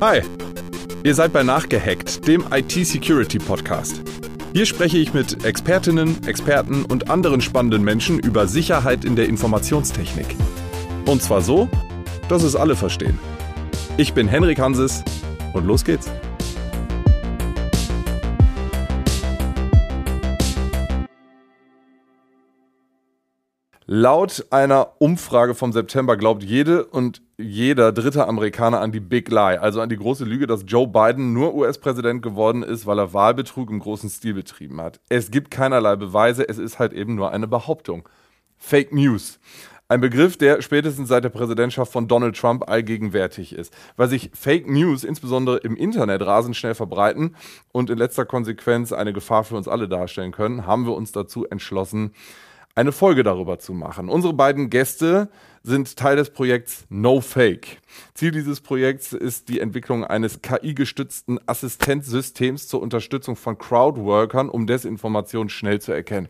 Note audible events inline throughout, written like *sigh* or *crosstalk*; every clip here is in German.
Hi, ihr seid bei Nachgehackt, dem IT-Security-Podcast. Hier spreche ich mit Expertinnen, Experten und anderen spannenden Menschen über Sicherheit in der Informationstechnik. Und zwar so, dass es alle verstehen. Ich bin Henrik Hanses und los geht's. Laut einer Umfrage vom September glaubt jede und jeder dritte Amerikaner an die Big Lie, also an die große Lüge, dass Joe Biden nur US-Präsident geworden ist, weil er Wahlbetrug im großen Stil betrieben hat. Es gibt keinerlei Beweise, es ist halt eben nur eine Behauptung. Fake News. Ein Begriff, der spätestens seit der Präsidentschaft von Donald Trump allgegenwärtig ist. Weil sich Fake News insbesondere im Internet rasend schnell verbreiten und in letzter Konsequenz eine Gefahr für uns alle darstellen können, haben wir uns dazu entschlossen, eine Folge darüber zu machen. Unsere beiden Gäste sind Teil des Projekts No Fake. Ziel dieses Projekts ist die Entwicklung eines KI-gestützten Assistenzsystems zur Unterstützung von Crowdworkern, um Desinformation schnell zu erkennen.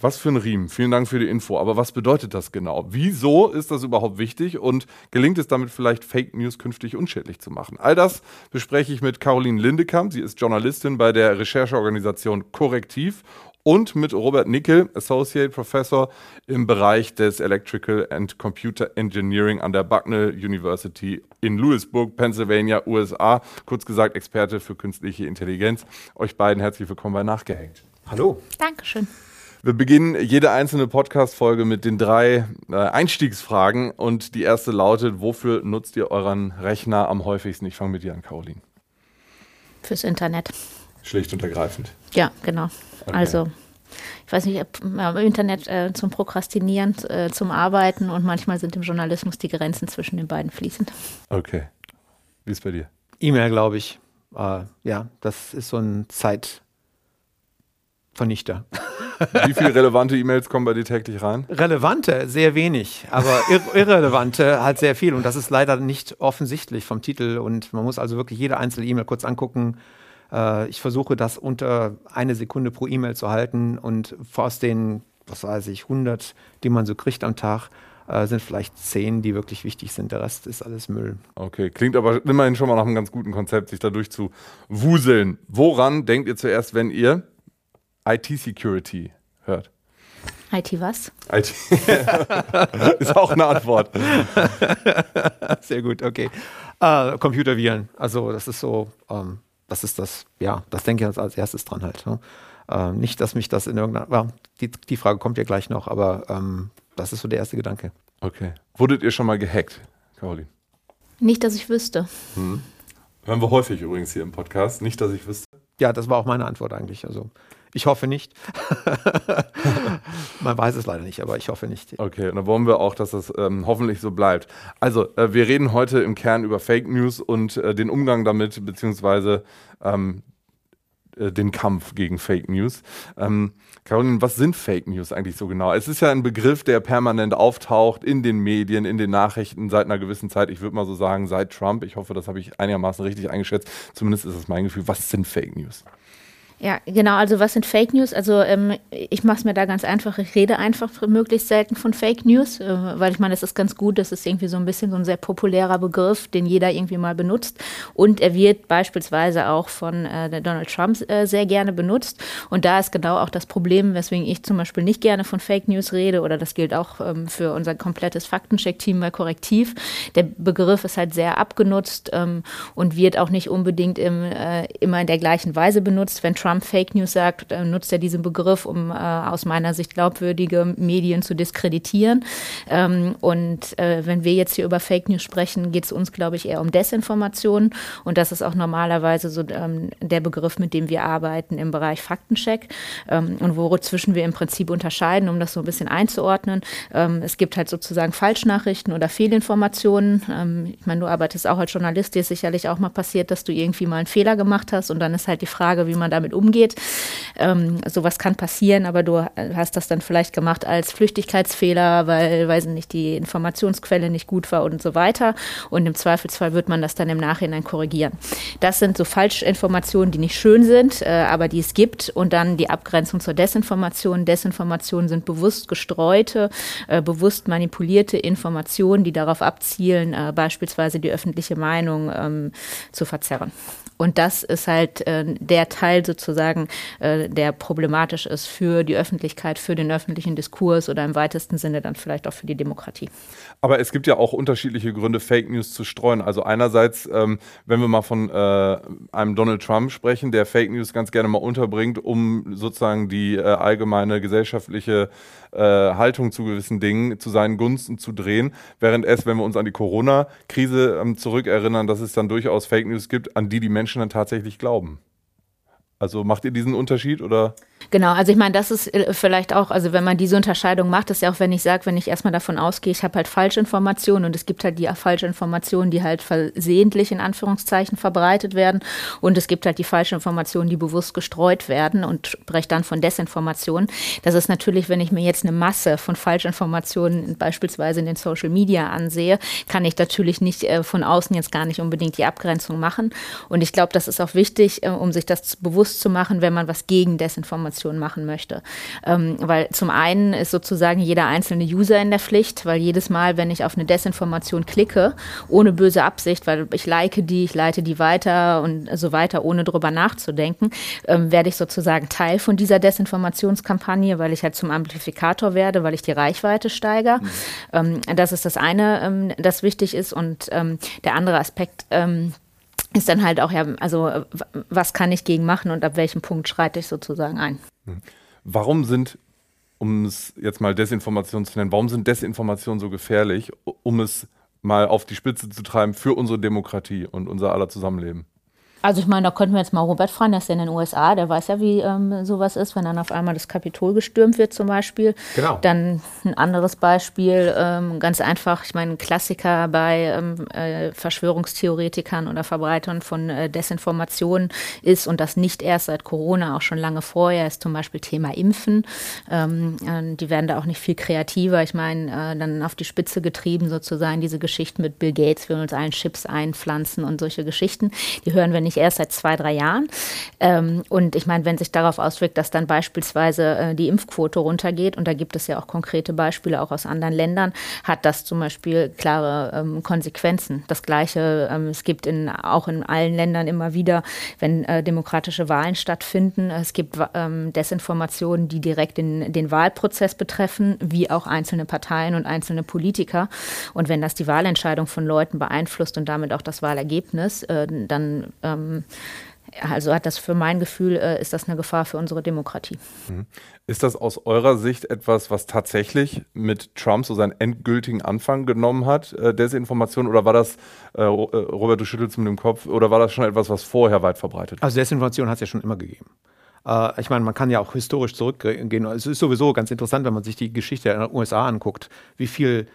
Was für ein Riemen. Vielen Dank für die Info. Aber was bedeutet das genau? Wieso ist das überhaupt wichtig und gelingt es damit vielleicht Fake News künftig unschädlich zu machen? All das bespreche ich mit Caroline Lindekamp. Sie ist Journalistin bei der Rechercheorganisation Korrektiv und mit Robert Nickel, Associate Professor im Bereich des Electrical and Computer Engineering an der Bucknell University in Lewisburg, Pennsylvania, USA. Kurz gesagt, Experte für künstliche Intelligenz. Euch beiden herzlich willkommen bei Nachgehängt. Hallo. Dankeschön. Wir beginnen jede einzelne Podcast-Folge mit den drei äh, Einstiegsfragen und die erste lautet: Wofür nutzt ihr euren Rechner am häufigsten? Ich fange mit dir an, Caroline. Fürs Internet. Schlicht und ergreifend. Ja, genau. Okay. Also ich weiß nicht, im Internet äh, zum Prokrastinieren, äh, zum Arbeiten und manchmal sind im Journalismus die Grenzen zwischen den beiden fließend. Okay. Wie ist bei dir? E-Mail, glaube ich. Äh, ja, das ist so ein Zeitvernichter. Wie viele relevante E-Mails kommen bei dir täglich rein? Relevante, sehr wenig, aber ir irrelevante halt sehr viel. Und das ist leider nicht offensichtlich vom Titel. Und man muss also wirklich jede einzelne E-Mail kurz angucken äh, ich versuche das unter eine Sekunde pro E-Mail zu halten und aus den, was weiß ich, 100, die man so kriegt am Tag, äh, sind vielleicht 10, die wirklich wichtig sind. Der Rest ist alles Müll. Okay, klingt aber immerhin schon mal nach einem ganz guten Konzept, sich dadurch zu wuseln. Woran denkt ihr zuerst, wenn ihr IT-Security hört? IT was? IT *laughs* ist auch eine Antwort. *laughs* Sehr gut, okay. Äh, Computerviren, also das ist so ähm, das ist das, ja, das denke ich als erstes dran halt. Ne? Ähm, nicht, dass mich das in irgendeiner, ja, die, die Frage kommt ja gleich noch, aber ähm, das ist so der erste Gedanke. Okay. Wurdet ihr schon mal gehackt, Caroline? Nicht, dass ich wüsste. Hm. Hören wir häufig übrigens hier im Podcast. Nicht, dass ich wüsste. Ja, das war auch meine Antwort eigentlich. Also ich hoffe nicht. *laughs* Man weiß es leider nicht, aber ich hoffe nicht. Okay, und dann wollen wir auch, dass das ähm, hoffentlich so bleibt. Also, äh, wir reden heute im Kern über Fake News und äh, den Umgang damit, beziehungsweise ähm, äh, den Kampf gegen Fake News. Ähm, Caroline, was sind Fake News eigentlich so genau? Es ist ja ein Begriff, der permanent auftaucht in den Medien, in den Nachrichten seit einer gewissen Zeit. Ich würde mal so sagen, seit Trump. Ich hoffe, das habe ich einigermaßen richtig eingeschätzt. Zumindest ist es mein Gefühl. Was sind Fake News? Ja, genau. Also was sind Fake News? Also ähm, ich mache es mir da ganz einfach. Ich rede einfach möglichst selten von Fake News, äh, weil ich meine, es ist ganz gut. Das ist irgendwie so ein bisschen so ein sehr populärer Begriff, den jeder irgendwie mal benutzt. Und er wird beispielsweise auch von äh, Donald Trump äh, sehr gerne benutzt. Und da ist genau auch das Problem, weswegen ich zum Beispiel nicht gerne von Fake News rede. Oder das gilt auch ähm, für unser komplettes Faktencheck-Team bei Korrektiv. Der Begriff ist halt sehr abgenutzt ähm, und wird auch nicht unbedingt im, äh, immer in der gleichen Weise benutzt. Wenn Trump Fake News sagt, nutzt er diesen Begriff, um äh, aus meiner Sicht glaubwürdige Medien zu diskreditieren. Ähm, und äh, wenn wir jetzt hier über Fake News sprechen, geht es uns, glaube ich, eher um Desinformation. Und das ist auch normalerweise so ähm, der Begriff, mit dem wir arbeiten im Bereich Faktencheck ähm, und worzwischen wir im Prinzip unterscheiden, um das so ein bisschen einzuordnen. Ähm, es gibt halt sozusagen Falschnachrichten oder Fehlinformationen. Ähm, ich meine, du arbeitest auch als Journalist, dir ist sicherlich auch mal passiert, dass du irgendwie mal einen Fehler gemacht hast und dann ist halt die Frage, wie man damit umgeht. Ähm, sowas kann passieren, aber du hast das dann vielleicht gemacht als Flüchtigkeitsfehler, weil, weiß nicht, die Informationsquelle nicht gut war und so weiter. Und im Zweifelsfall wird man das dann im Nachhinein korrigieren. Das sind so Falschinformationen, die nicht schön sind, äh, aber die es gibt. Und dann die Abgrenzung zur Desinformation. Desinformationen sind bewusst gestreute, äh, bewusst manipulierte Informationen, die darauf abzielen, äh, beispielsweise die öffentliche Meinung ähm, zu verzerren. Und das ist halt äh, der Teil sozusagen, äh, der problematisch ist für die Öffentlichkeit, für den öffentlichen Diskurs oder im weitesten Sinne dann vielleicht auch für die Demokratie. Aber es gibt ja auch unterschiedliche Gründe, Fake News zu streuen. Also einerseits, ähm, wenn wir mal von äh, einem Donald Trump sprechen, der Fake News ganz gerne mal unterbringt, um sozusagen die äh, allgemeine gesellschaftliche äh, Haltung zu gewissen Dingen zu seinen Gunsten zu drehen, während es, wenn wir uns an die Corona-Krise ähm, zurückerinnern, dass es dann durchaus Fake News gibt, an die die Menschen dann tatsächlich glauben. Also macht ihr diesen Unterschied oder? Genau, also ich meine, das ist äh, vielleicht auch, also wenn man diese Unterscheidung macht, ist ja auch, wenn ich sage, wenn ich erstmal davon ausgehe, ich habe halt Falschinformationen und es gibt halt die Falschinformationen, die halt versehentlich in Anführungszeichen verbreitet werden und es gibt halt die Falschinformationen, die bewusst gestreut werden und spreche dann von Desinformationen. Das ist natürlich, wenn ich mir jetzt eine Masse von Falschinformationen beispielsweise in den Social Media ansehe, kann ich natürlich nicht äh, von außen jetzt gar nicht unbedingt die Abgrenzung machen. Und ich glaube, das ist auch wichtig, äh, um sich das bewusst zu machen, wenn man was gegen Desinformation machen möchte. Ähm, weil zum einen ist sozusagen jeder einzelne User in der Pflicht, weil jedes Mal, wenn ich auf eine Desinformation klicke, ohne böse Absicht, weil ich like die, ich leite die weiter und so weiter, ohne drüber nachzudenken, ähm, werde ich sozusagen Teil von dieser Desinformationskampagne, weil ich halt zum Amplifikator werde, weil ich die Reichweite steigere. Mhm. Ähm, das ist das eine, ähm, das wichtig ist. Und ähm, der andere Aspekt, ähm, ist dann halt auch ja, also was kann ich gegen machen und ab welchem Punkt schreite ich sozusagen ein. Hm. Warum sind, um es jetzt mal Desinformation zu nennen, warum sind Desinformationen so gefährlich, um es mal auf die Spitze zu treiben für unsere Demokratie und unser aller Zusammenleben? Also ich meine, da könnten wir jetzt mal Robert fragen, der ist ja in den USA, der weiß ja, wie ähm, sowas ist, wenn dann auf einmal das Kapitol gestürmt wird zum Beispiel. Genau. Dann ein anderes Beispiel, ähm, ganz einfach, ich meine, ein Klassiker bei ähm, äh, Verschwörungstheoretikern oder Verbreitern von äh, Desinformationen ist und das nicht erst seit Corona, auch schon lange vorher, ist zum Beispiel Thema Impfen. Ähm, äh, die werden da auch nicht viel kreativer. Ich meine, äh, dann auf die Spitze getrieben sozusagen diese Geschichten mit Bill Gates, wir uns allen Chips einpflanzen und solche Geschichten. Die hören wir nicht erst seit zwei, drei Jahren. Ähm, und ich meine, wenn sich darauf auswirkt, dass dann beispielsweise äh, die Impfquote runtergeht, und da gibt es ja auch konkrete Beispiele auch aus anderen Ländern, hat das zum Beispiel klare ähm, Konsequenzen. Das Gleiche, ähm, es gibt in, auch in allen Ländern immer wieder, wenn äh, demokratische Wahlen stattfinden, es gibt ähm, Desinformationen, die direkt in, den Wahlprozess betreffen, wie auch einzelne Parteien und einzelne Politiker. Und wenn das die Wahlentscheidung von Leuten beeinflusst und damit auch das Wahlergebnis, äh, dann ähm, also hat das für mein Gefühl, äh, ist das eine Gefahr für unsere Demokratie. Mhm. Ist das aus eurer Sicht etwas, was tatsächlich mit Trump so seinen endgültigen Anfang genommen hat, äh, Desinformation, oder war das, äh, äh, Robert, du schüttelst mit dem Kopf, oder war das schon etwas, was vorher weit verbreitet war? Also Desinformation hat es ja schon immer gegeben. Äh, ich meine, man kann ja auch historisch zurückgehen. Es ist sowieso ganz interessant, wenn man sich die Geschichte der USA anguckt, wie viel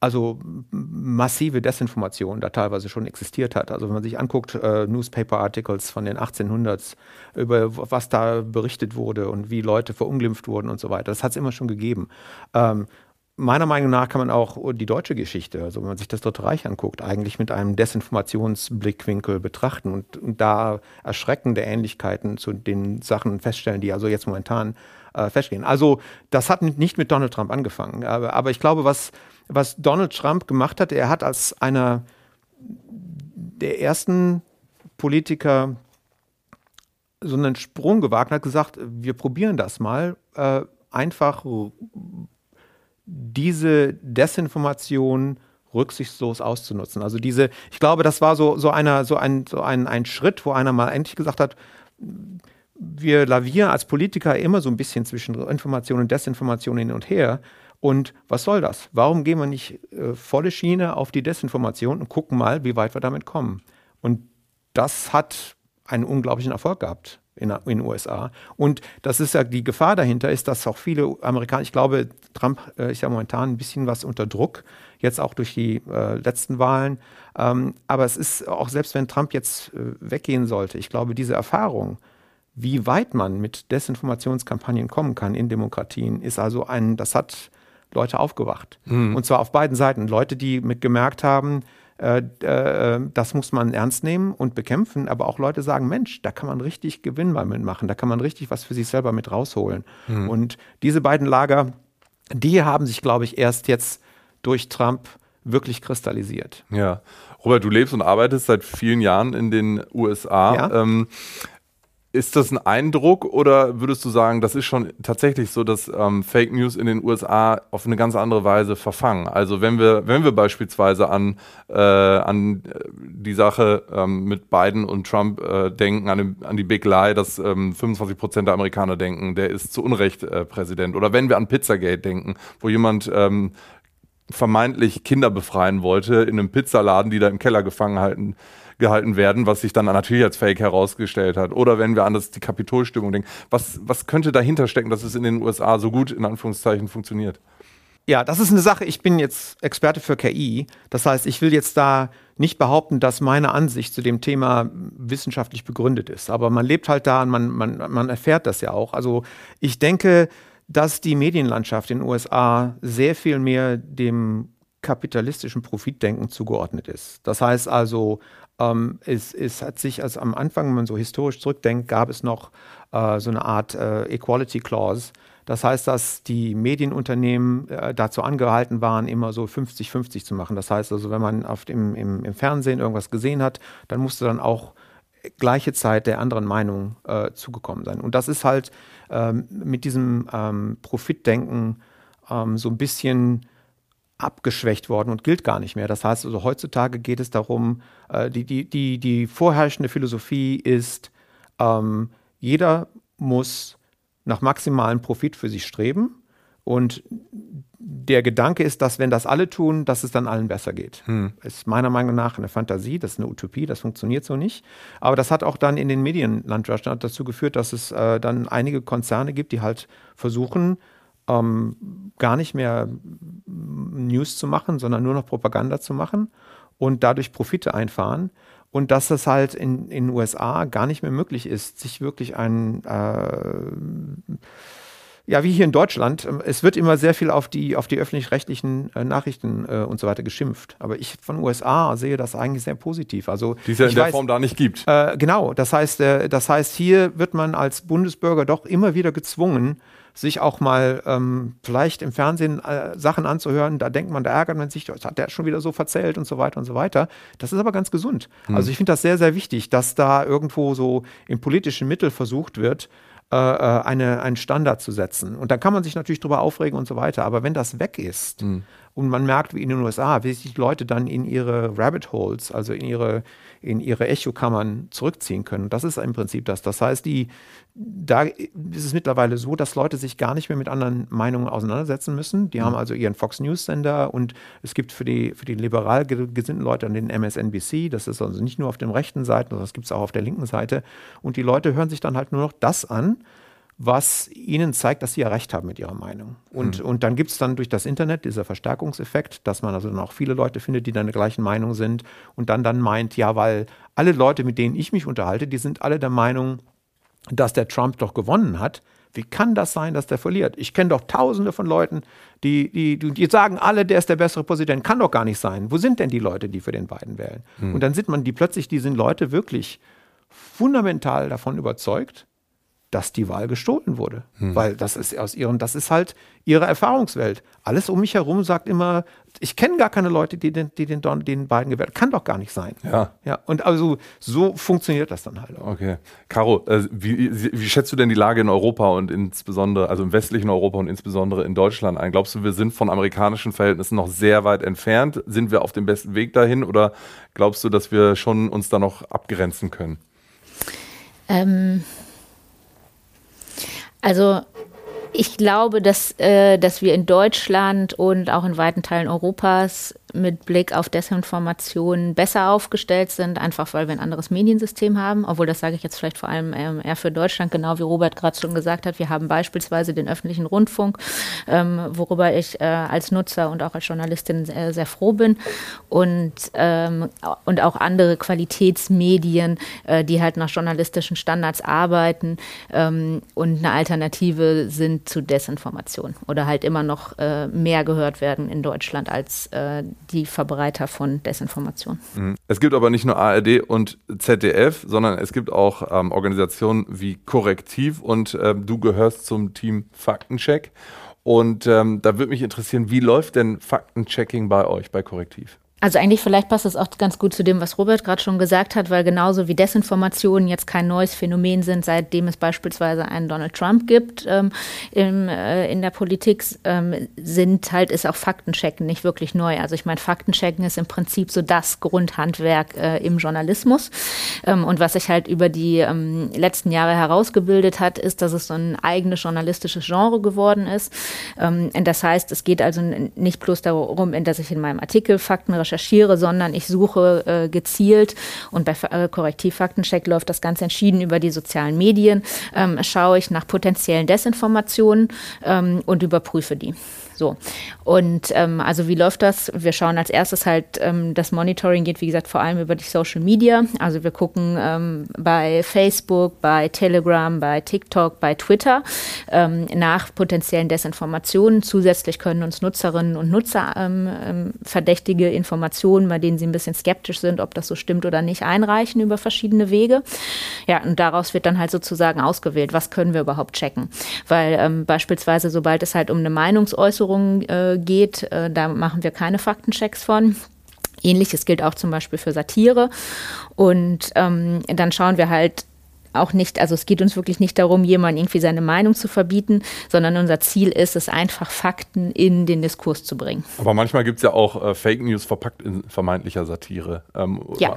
also massive Desinformation da teilweise schon existiert hat. Also wenn man sich anguckt, äh, Newspaper-Articles von den 1800s, über was da berichtet wurde und wie Leute verunglimpft wurden und so weiter, das hat es immer schon gegeben. Ähm, meiner Meinung nach kann man auch die deutsche Geschichte, also wenn man sich das Dritte Reich anguckt, eigentlich mit einem Desinformationsblickwinkel betrachten und, und da erschreckende Ähnlichkeiten zu den Sachen feststellen, die also jetzt momentan äh, feststehen. Also das hat nicht mit Donald Trump angefangen, aber, aber ich glaube, was was Donald Trump gemacht hat. Er hat als einer der ersten Politiker so einen Sprung gewagt und hat gesagt, wir probieren das mal, äh, einfach diese Desinformation rücksichtslos auszunutzen. Also diese, ich glaube, das war so, so, einer, so, ein, so ein, ein Schritt, wo einer mal endlich gesagt hat, wir lavieren als Politiker immer so ein bisschen zwischen Information und Desinformation hin und her. Und was soll das? Warum gehen wir nicht äh, volle Schiene auf die Desinformation und gucken mal, wie weit wir damit kommen? Und das hat einen unglaublichen Erfolg gehabt in, den USA. Und das ist ja die Gefahr dahinter, ist, dass auch viele Amerikaner, ich glaube, Trump äh, ist ja momentan ein bisschen was unter Druck, jetzt auch durch die äh, letzten Wahlen. Ähm, aber es ist auch, selbst wenn Trump jetzt äh, weggehen sollte, ich glaube, diese Erfahrung, wie weit man mit Desinformationskampagnen kommen kann in Demokratien, ist also ein, das hat Leute aufgewacht. Mhm. Und zwar auf beiden Seiten. Leute, die mit gemerkt haben, äh, äh, das muss man ernst nehmen und bekämpfen, aber auch Leute sagen, Mensch, da kann man richtig Gewinn mal mitmachen, da kann man richtig was für sich selber mit rausholen. Mhm. Und diese beiden Lager, die haben sich, glaube ich, erst jetzt durch Trump wirklich kristallisiert. Ja. Robert, du lebst und arbeitest seit vielen Jahren in den USA. Ja. Ähm, ist das ein Eindruck oder würdest du sagen, das ist schon tatsächlich so, dass ähm, Fake News in den USA auf eine ganz andere Weise verfangen? Also wenn wir, wenn wir beispielsweise an, äh, an die Sache ähm, mit Biden und Trump äh, denken, an, dem, an die Big Lie, dass ähm, 25 Prozent der Amerikaner denken, der ist zu Unrecht äh, Präsident. Oder wenn wir an Pizzagate denken, wo jemand ähm, vermeintlich Kinder befreien wollte in einem Pizzaladen, die da im Keller gefangen halten gehalten werden, was sich dann natürlich als Fake herausgestellt hat. Oder wenn wir an das, die Kapitolstimmung denken, was, was könnte dahinter stecken, dass es in den USA so gut in Anführungszeichen funktioniert? Ja, das ist eine Sache. Ich bin jetzt Experte für KI. Das heißt, ich will jetzt da nicht behaupten, dass meine Ansicht zu dem Thema wissenschaftlich begründet ist. Aber man lebt halt da und man, man, man erfährt das ja auch. Also ich denke, dass die Medienlandschaft in den USA sehr viel mehr dem kapitalistischen Profitdenken zugeordnet ist. Das heißt also, ähm, es, es, hat sich also am Anfang, wenn man so historisch zurückdenkt, gab es noch äh, so eine Art äh, Equality Clause. Das heißt, dass die Medienunternehmen äh, dazu angehalten waren, immer so 50-50 zu machen. Das heißt also, wenn man auf dem, im, im, Fernsehen irgendwas gesehen hat, dann musste dann auch gleiche Zeit der anderen Meinung äh, zugekommen sein. Und das ist halt ähm, mit diesem ähm, Profitdenken ähm, so ein bisschen abgeschwächt worden und gilt gar nicht mehr. Das heißt also, heutzutage geht es darum, äh, die, die, die, die vorherrschende Philosophie ist, ähm, jeder muss nach maximalem Profit für sich streben und der Gedanke ist, dass wenn das alle tun, dass es dann allen besser geht. Hm. Ist meiner Meinung nach eine Fantasie, das ist eine Utopie, das funktioniert so nicht. Aber das hat auch dann in den Medienland Deutschland dazu geführt, dass es äh, dann einige Konzerne gibt, die halt versuchen, ähm, gar nicht mehr News zu machen, sondern nur noch Propaganda zu machen und dadurch Profite einfahren. Und dass das halt in den USA gar nicht mehr möglich ist, sich wirklich ein, äh, ja, wie hier in Deutschland, ähm, es wird immer sehr viel auf die, auf die öffentlich-rechtlichen äh, Nachrichten äh, und so weiter geschimpft. Aber ich von USA sehe das eigentlich sehr positiv. Also, die es ja in der weiß, Form da nicht gibt. Äh, genau, das heißt, äh, das heißt, hier wird man als Bundesbürger doch immer wieder gezwungen, sich auch mal ähm, vielleicht im Fernsehen äh, Sachen anzuhören, da denkt man, da ärgert man sich, das hat der schon wieder so verzählt und so weiter und so weiter. Das ist aber ganz gesund. Mhm. Also ich finde das sehr, sehr wichtig, dass da irgendwo so im politischen Mittel versucht wird, äh, äh, eine, einen Standard zu setzen. Und da kann man sich natürlich drüber aufregen und so weiter. Aber wenn das weg ist mhm. Und man merkt, wie in den USA, wie sich die Leute dann in ihre Rabbit Holes, also in ihre, in ihre Echokammern zurückziehen können, das ist im Prinzip das. Das heißt, die, da ist es mittlerweile so, dass Leute sich gar nicht mehr mit anderen Meinungen auseinandersetzen müssen. Die mhm. haben also ihren Fox News Sender und es gibt für die, für die liberal gesinnten Leute den MSNBC. Das ist also nicht nur auf den rechten Seiten, sondern das gibt es auch auf der linken Seite. Und die Leute hören sich dann halt nur noch das an, was ihnen zeigt, dass sie ja recht haben mit ihrer Meinung. Und, mhm. und dann gibt es dann durch das Internet dieser Verstärkungseffekt, dass man also dann auch viele Leute findet, die dann der gleichen Meinung sind und dann dann meint, ja, weil alle Leute, mit denen ich mich unterhalte, die sind alle der Meinung, dass der Trump doch gewonnen hat. Wie kann das sein, dass der verliert? Ich kenne doch tausende von Leuten, die, die, die sagen alle, der ist der bessere Präsident. Kann doch gar nicht sein. Wo sind denn die Leute, die für den beiden wählen? Hm. Und dann sind man die plötzlich, die sind Leute wirklich fundamental davon überzeugt, dass die Wahl gestohlen wurde. Hm. Weil das ist aus ihren, das ist halt ihre Erfahrungswelt. Alles um mich herum sagt immer, ich kenne gar keine Leute, die den, die den, den beiden gewählt. Kann doch gar nicht sein. Ja. Ja. Und also so funktioniert das dann halt auch. Okay. Caro, äh, wie, wie schätzt du denn die Lage in Europa und insbesondere, also im westlichen Europa und insbesondere in Deutschland ein? Glaubst du, wir sind von amerikanischen Verhältnissen noch sehr weit entfernt? Sind wir auf dem besten Weg dahin oder glaubst du, dass wir schon uns da noch abgrenzen können? Ähm also ich glaube, dass, äh, dass wir in Deutschland und auch in weiten Teilen Europas mit Blick auf Desinformation besser aufgestellt sind, einfach weil wir ein anderes Mediensystem haben. Obwohl das sage ich jetzt vielleicht vor allem ähm, eher für Deutschland, genau wie Robert gerade schon gesagt hat. Wir haben beispielsweise den öffentlichen Rundfunk, ähm, worüber ich äh, als Nutzer und auch als Journalistin sehr, sehr froh bin. Und, ähm, und auch andere Qualitätsmedien, äh, die halt nach journalistischen Standards arbeiten ähm, und eine Alternative sind zu Desinformation oder halt immer noch äh, mehr gehört werden in Deutschland als äh, die Verbreiter von Desinformation. Mhm. Es gibt aber nicht nur ARD und ZDF, sondern es gibt auch ähm, Organisationen wie Korrektiv und ähm, du gehörst zum Team Faktencheck. Und ähm, da würde mich interessieren, wie läuft denn Faktenchecking bei euch, bei Korrektiv? Also eigentlich vielleicht passt es auch ganz gut zu dem, was Robert gerade schon gesagt hat, weil genauso wie Desinformationen jetzt kein neues Phänomen sind, seitdem es beispielsweise einen Donald Trump gibt ähm, im, äh, in der Politik, ähm, sind halt ist auch Faktenchecken nicht wirklich neu. Also ich meine, Faktenchecken ist im Prinzip so das Grundhandwerk äh, im Journalismus. Ähm, und was sich halt über die ähm, letzten Jahre herausgebildet hat, ist, dass es so ein eigenes journalistisches Genre geworden ist. Ähm, das heißt, es geht also nicht bloß darum, dass ich in meinem Artikel Fakten recherchiere, sondern ich suche äh, gezielt und bei äh, Korrektivfaktencheck läuft das ganz entschieden über die sozialen Medien, ähm, schaue ich nach potenziellen Desinformationen ähm, und überprüfe die. So. Und ähm, also wie läuft das? Wir schauen als erstes halt, ähm, das Monitoring geht, wie gesagt, vor allem über die Social Media. Also wir gucken ähm, bei Facebook, bei Telegram, bei TikTok, bei Twitter ähm, nach potenziellen Desinformationen. Zusätzlich können uns Nutzerinnen und Nutzer ähm, ähm, verdächtige Informationen, bei denen sie ein bisschen skeptisch sind, ob das so stimmt oder nicht, einreichen über verschiedene Wege. Ja, und daraus wird dann halt sozusagen ausgewählt, was können wir überhaupt checken. Weil beispielsweise, sobald es halt um eine Meinungsäußerung äh, geht, äh, da machen wir keine Faktenchecks von. Ähnliches gilt auch zum Beispiel für Satire. Und ähm, dann schauen wir halt, auch nicht, also es geht uns wirklich nicht darum, jemandem irgendwie seine Meinung zu verbieten, sondern unser Ziel ist es einfach, Fakten in den Diskurs zu bringen. Aber manchmal gibt es ja auch äh, Fake News verpackt in vermeintlicher Satire. Ähm, ja,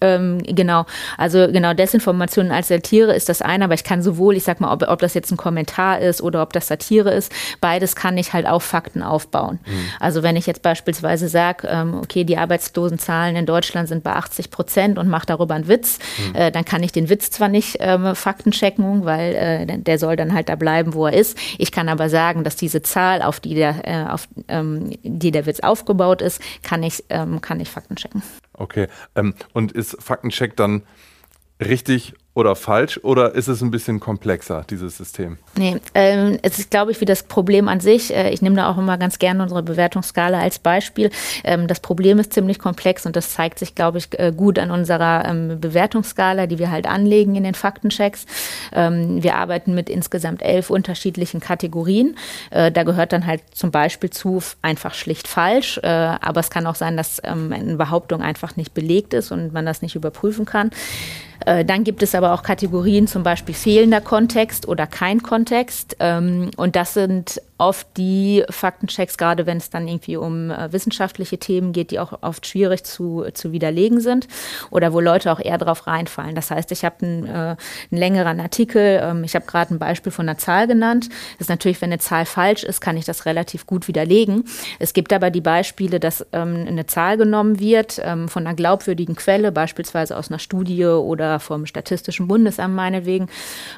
ähm, genau. Also genau, Desinformation als Satire ist das eine, aber ich kann sowohl, ich sag mal, ob, ob das jetzt ein Kommentar ist oder ob das Satire ist, beides kann ich halt auf Fakten aufbauen. Mhm. Also wenn ich jetzt beispielsweise sage, ähm, okay, die Arbeitslosenzahlen in Deutschland sind bei 80 Prozent und mache darüber einen Witz, mhm. äh, dann kann ich den Witz zwar nicht ähm, Faktenchecken, weil äh, der soll dann halt da bleiben, wo er ist. Ich kann aber sagen, dass diese Zahl, auf die der, äh, auf ähm, die der Witz aufgebaut ist, kann ich, ähm, kann ich Faktenchecken. Okay. Ähm, und ist Faktencheck dann richtig oder falsch oder ist es ein bisschen komplexer, dieses System? Nee, ähm, es ist, glaube ich, wie das Problem an sich. Äh, ich nehme da auch immer ganz gerne unsere Bewertungsskala als Beispiel. Ähm, das Problem ist ziemlich komplex und das zeigt sich, glaube ich, äh, gut an unserer ähm, Bewertungsskala, die wir halt anlegen in den Faktenchecks. Ähm, wir arbeiten mit insgesamt elf unterschiedlichen Kategorien. Äh, da gehört dann halt zum Beispiel zu einfach schlicht falsch, äh, aber es kann auch sein, dass ähm, eine Behauptung einfach nicht belegt ist und man das nicht überprüfen kann. Äh, dann gibt es aber auch Kategorien, zum Beispiel fehlender Kontext oder kein Kontext. Ähm, und das sind oft die Faktenchecks, gerade wenn es dann irgendwie um äh, wissenschaftliche Themen geht, die auch oft schwierig zu, zu widerlegen sind oder wo Leute auch eher drauf reinfallen. Das heißt, ich habe einen, äh, einen längeren Artikel, ähm, ich habe gerade ein Beispiel von einer Zahl genannt. Das ist natürlich, wenn eine Zahl falsch ist, kann ich das relativ gut widerlegen. Es gibt aber die Beispiele, dass ähm, eine Zahl genommen wird ähm, von einer glaubwürdigen Quelle, beispielsweise aus einer Studie oder vom Statistischen Bundesamt meinetwegen.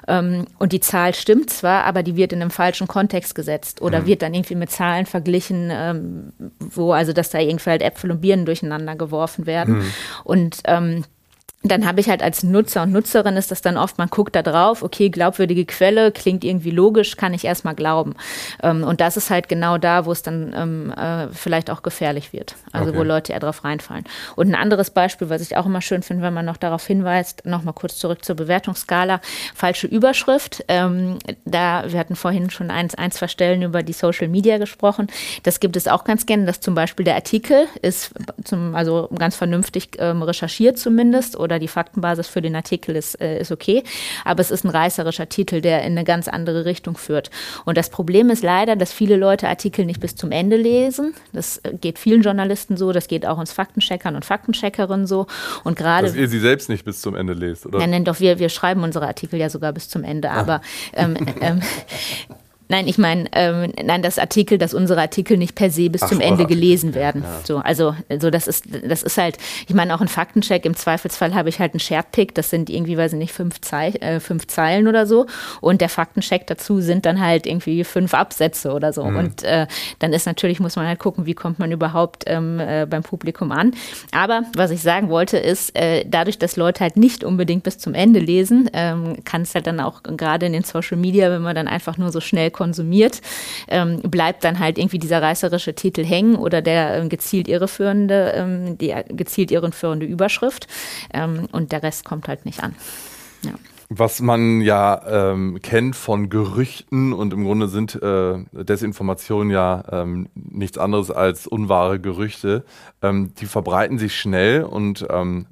Ähm, und die Zahl stimmt zwar, aber die wird in einem falschen Kontext gesetzt gesetzt oder mhm. wird dann irgendwie mit Zahlen verglichen, ähm, wo also, dass da irgendwie halt Äpfel und Birnen durcheinander geworfen werden. Mhm. Und ähm, dann habe ich halt als Nutzer und Nutzerin ist das dann oft, man guckt da drauf, okay, glaubwürdige Quelle, klingt irgendwie logisch, kann ich erstmal glauben. Ähm, und das ist halt genau da, wo es dann ähm, äh, vielleicht auch gefährlich wird. Also okay. wo Leute eher drauf reinfallen. Und ein anderes Beispiel, was ich auch immer schön finde, wenn man noch darauf hinweist, nochmal kurz zurück zur Bewertungsskala, falsche Überschrift. Ähm, da, wir hatten vorhin schon eins, ein, zwei Stellen über die Social Media gesprochen. Das gibt es auch ganz gerne, dass zum Beispiel der Artikel ist zum, also ganz vernünftig recherchiert zumindest oder die Faktenbasis für den Artikel ist, äh, ist okay. Aber es ist ein reißerischer Titel, der in eine ganz andere Richtung führt. Und das Problem ist leider, dass viele Leute Artikel nicht bis zum Ende lesen. Das äh, geht vielen Journalisten so, das geht auch uns Faktencheckern und Faktencheckerinnen so. Und gerade. Dass ihr sie selbst nicht bis zum Ende lest, oder? Nein, nein, doch, wir, wir schreiben unsere Artikel ja sogar bis zum Ende. Aber ähm, *laughs* ähm, Nein, ich meine, ähm, nein, das Artikel, dass unsere Artikel nicht per se bis Ach, zum Ende gelesen werden. Ja. So, also, also das ist, das ist halt, ich meine, auch ein Faktencheck. Im Zweifelsfall habe ich halt einen Shared-Pick, das sind irgendwie, weiß ich nicht, fünf, Zei äh, fünf Zeilen oder so. Und der Faktencheck dazu sind dann halt irgendwie fünf Absätze oder so. Mhm. Und äh, dann ist natürlich, muss man halt gucken, wie kommt man überhaupt ähm, äh, beim Publikum an. Aber was ich sagen wollte, ist, äh, dadurch, dass Leute halt nicht unbedingt bis zum Ende lesen, ähm, kann es halt dann auch gerade in den Social Media, wenn man dann einfach nur so schnell konsumiert, ähm, bleibt dann halt irgendwie dieser reißerische Titel hängen oder der ähm, gezielt irreführende, ähm, die gezielt irreführende Überschrift ähm, und der Rest kommt halt nicht an. Ja was man ja ähm, kennt von Gerüchten und im Grunde sind äh, Desinformationen ja ähm, nichts anderes als unwahre Gerüchte. Die verbreiten sich schnell und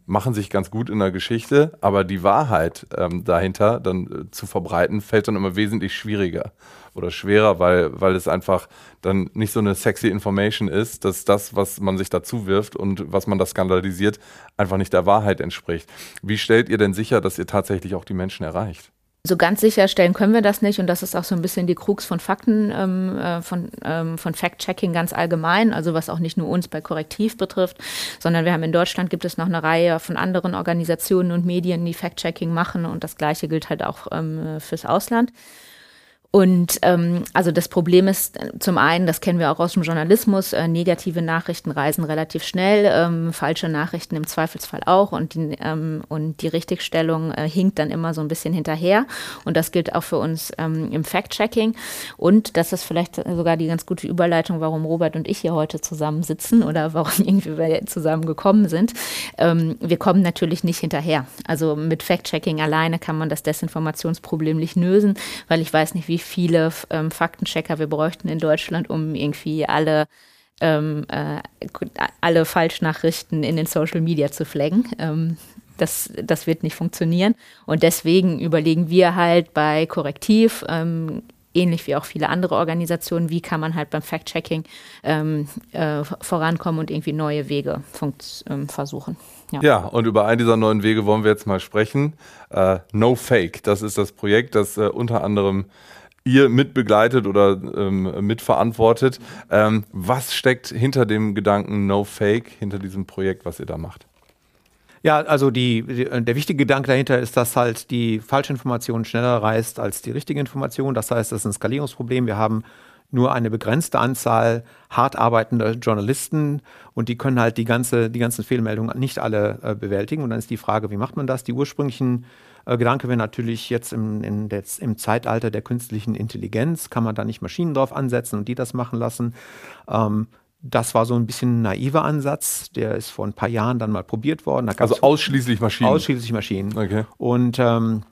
machen sich ganz gut in der Geschichte, aber die Wahrheit dahinter dann äh, zu verbreiten, fällt dann immer wesentlich schwieriger oder schwerer, weil, weil es einfach dann nicht so eine sexy Information ist, dass das, was man sich dazu wirft und was man da skandalisiert, einfach nicht der Wahrheit entspricht. Wie stellt ihr denn sicher, dass ihr tatsächlich auch die Menschen erreicht? So ganz sicherstellen können wir das nicht und das ist auch so ein bisschen die Krux von Fakten, ähm, äh, von, ähm, von Fact-Checking ganz allgemein, also was auch nicht nur uns bei Korrektiv betrifft, sondern wir haben in Deutschland gibt es noch eine Reihe von anderen Organisationen und Medien, die Fact-Checking machen und das gleiche gilt halt auch ähm, fürs Ausland. Und ähm, also das Problem ist äh, zum einen, das kennen wir auch aus dem Journalismus, äh, negative Nachrichten reisen relativ schnell, ähm, falsche Nachrichten im Zweifelsfall auch und die, ähm, und die Richtigstellung äh, hinkt dann immer so ein bisschen hinterher. Und das gilt auch für uns ähm, im Fact-Checking. Und das ist vielleicht sogar die ganz gute Überleitung, warum Robert und ich hier heute zusammen sitzen oder warum *laughs* irgendwie wir zusammen gekommen sind. Ähm, wir kommen natürlich nicht hinterher. Also mit Fact-Checking alleine kann man das Desinformationsproblem nicht lösen, weil ich weiß nicht, wie viele ähm, Faktenchecker wir bräuchten in Deutschland, um irgendwie alle ähm, äh, alle Falschnachrichten in den Social Media zu flaggen. Ähm, das, das wird nicht funktionieren. Und deswegen überlegen wir halt bei Korrektiv, ähm, ähnlich wie auch viele andere Organisationen, wie kann man halt beim Fact-Checking ähm, äh, vorankommen und irgendwie neue Wege ähm, versuchen. Ja. ja. und über einen dieser neuen Wege wollen wir jetzt mal sprechen. Äh, no Fake, das ist das Projekt, das äh, unter anderem ihr mitbegleitet oder ähm, mitverantwortet. Ähm, was steckt hinter dem Gedanken No Fake, hinter diesem Projekt, was ihr da macht? Ja, also die, die, der wichtige Gedanke dahinter ist, dass halt die falsche Information schneller reist als die richtige Information. Das heißt, das ist ein Skalierungsproblem. Wir haben nur eine begrenzte Anzahl hart arbeitender Journalisten und die können halt die, ganze, die ganzen Fehlmeldungen nicht alle äh, bewältigen. Und dann ist die Frage, wie macht man das? Die ursprünglichen äh, Gedanke wäre natürlich jetzt im, des, im Zeitalter der künstlichen Intelligenz, kann man da nicht Maschinen drauf ansetzen und die das machen lassen. Ähm, das war so ein bisschen ein naiver Ansatz. Der ist vor ein paar Jahren dann mal probiert worden. also ausschließlich Maschinen? Ausschließlich Maschinen. Okay. Und ähm,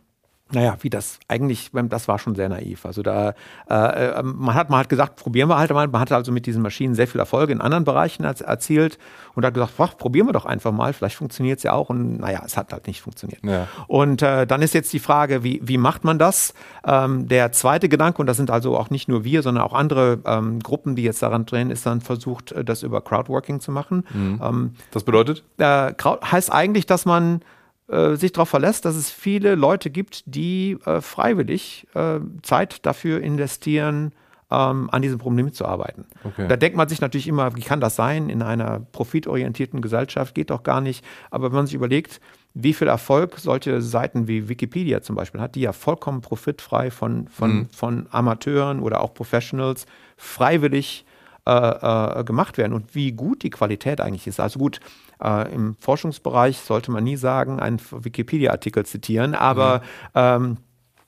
naja, wie das eigentlich, das war schon sehr naiv. Also da, äh, äh, man hat man hat gesagt, probieren wir halt mal. Man hat also mit diesen Maschinen sehr viel Erfolge in anderen Bereichen erzielt und hat gesagt, ach, probieren wir doch einfach mal, vielleicht funktioniert es ja auch. Und naja, es hat halt nicht funktioniert. Ja. Und äh, dann ist jetzt die Frage, wie, wie macht man das? Ähm, der zweite Gedanke, und das sind also auch nicht nur wir, sondern auch andere ähm, Gruppen, die jetzt daran drehen, ist dann versucht, äh, das über Crowdworking zu machen. Mhm. Ähm, das bedeutet? Äh, heißt eigentlich, dass man äh, sich darauf verlässt, dass es viele Leute gibt, die äh, freiwillig äh, Zeit dafür investieren, ähm, an diesem Problem zu arbeiten. Okay. Da denkt man sich natürlich immer, wie kann das sein in einer profitorientierten Gesellschaft? Geht doch gar nicht. Aber wenn man sich überlegt, wie viel Erfolg solche Seiten wie Wikipedia zum Beispiel hat, die ja vollkommen profitfrei von, von, mhm. von Amateuren oder auch Professionals freiwillig äh, äh, gemacht werden und wie gut die Qualität eigentlich ist. Also gut, äh, Im Forschungsbereich sollte man nie sagen, einen Wikipedia-Artikel zitieren, aber mhm. ähm,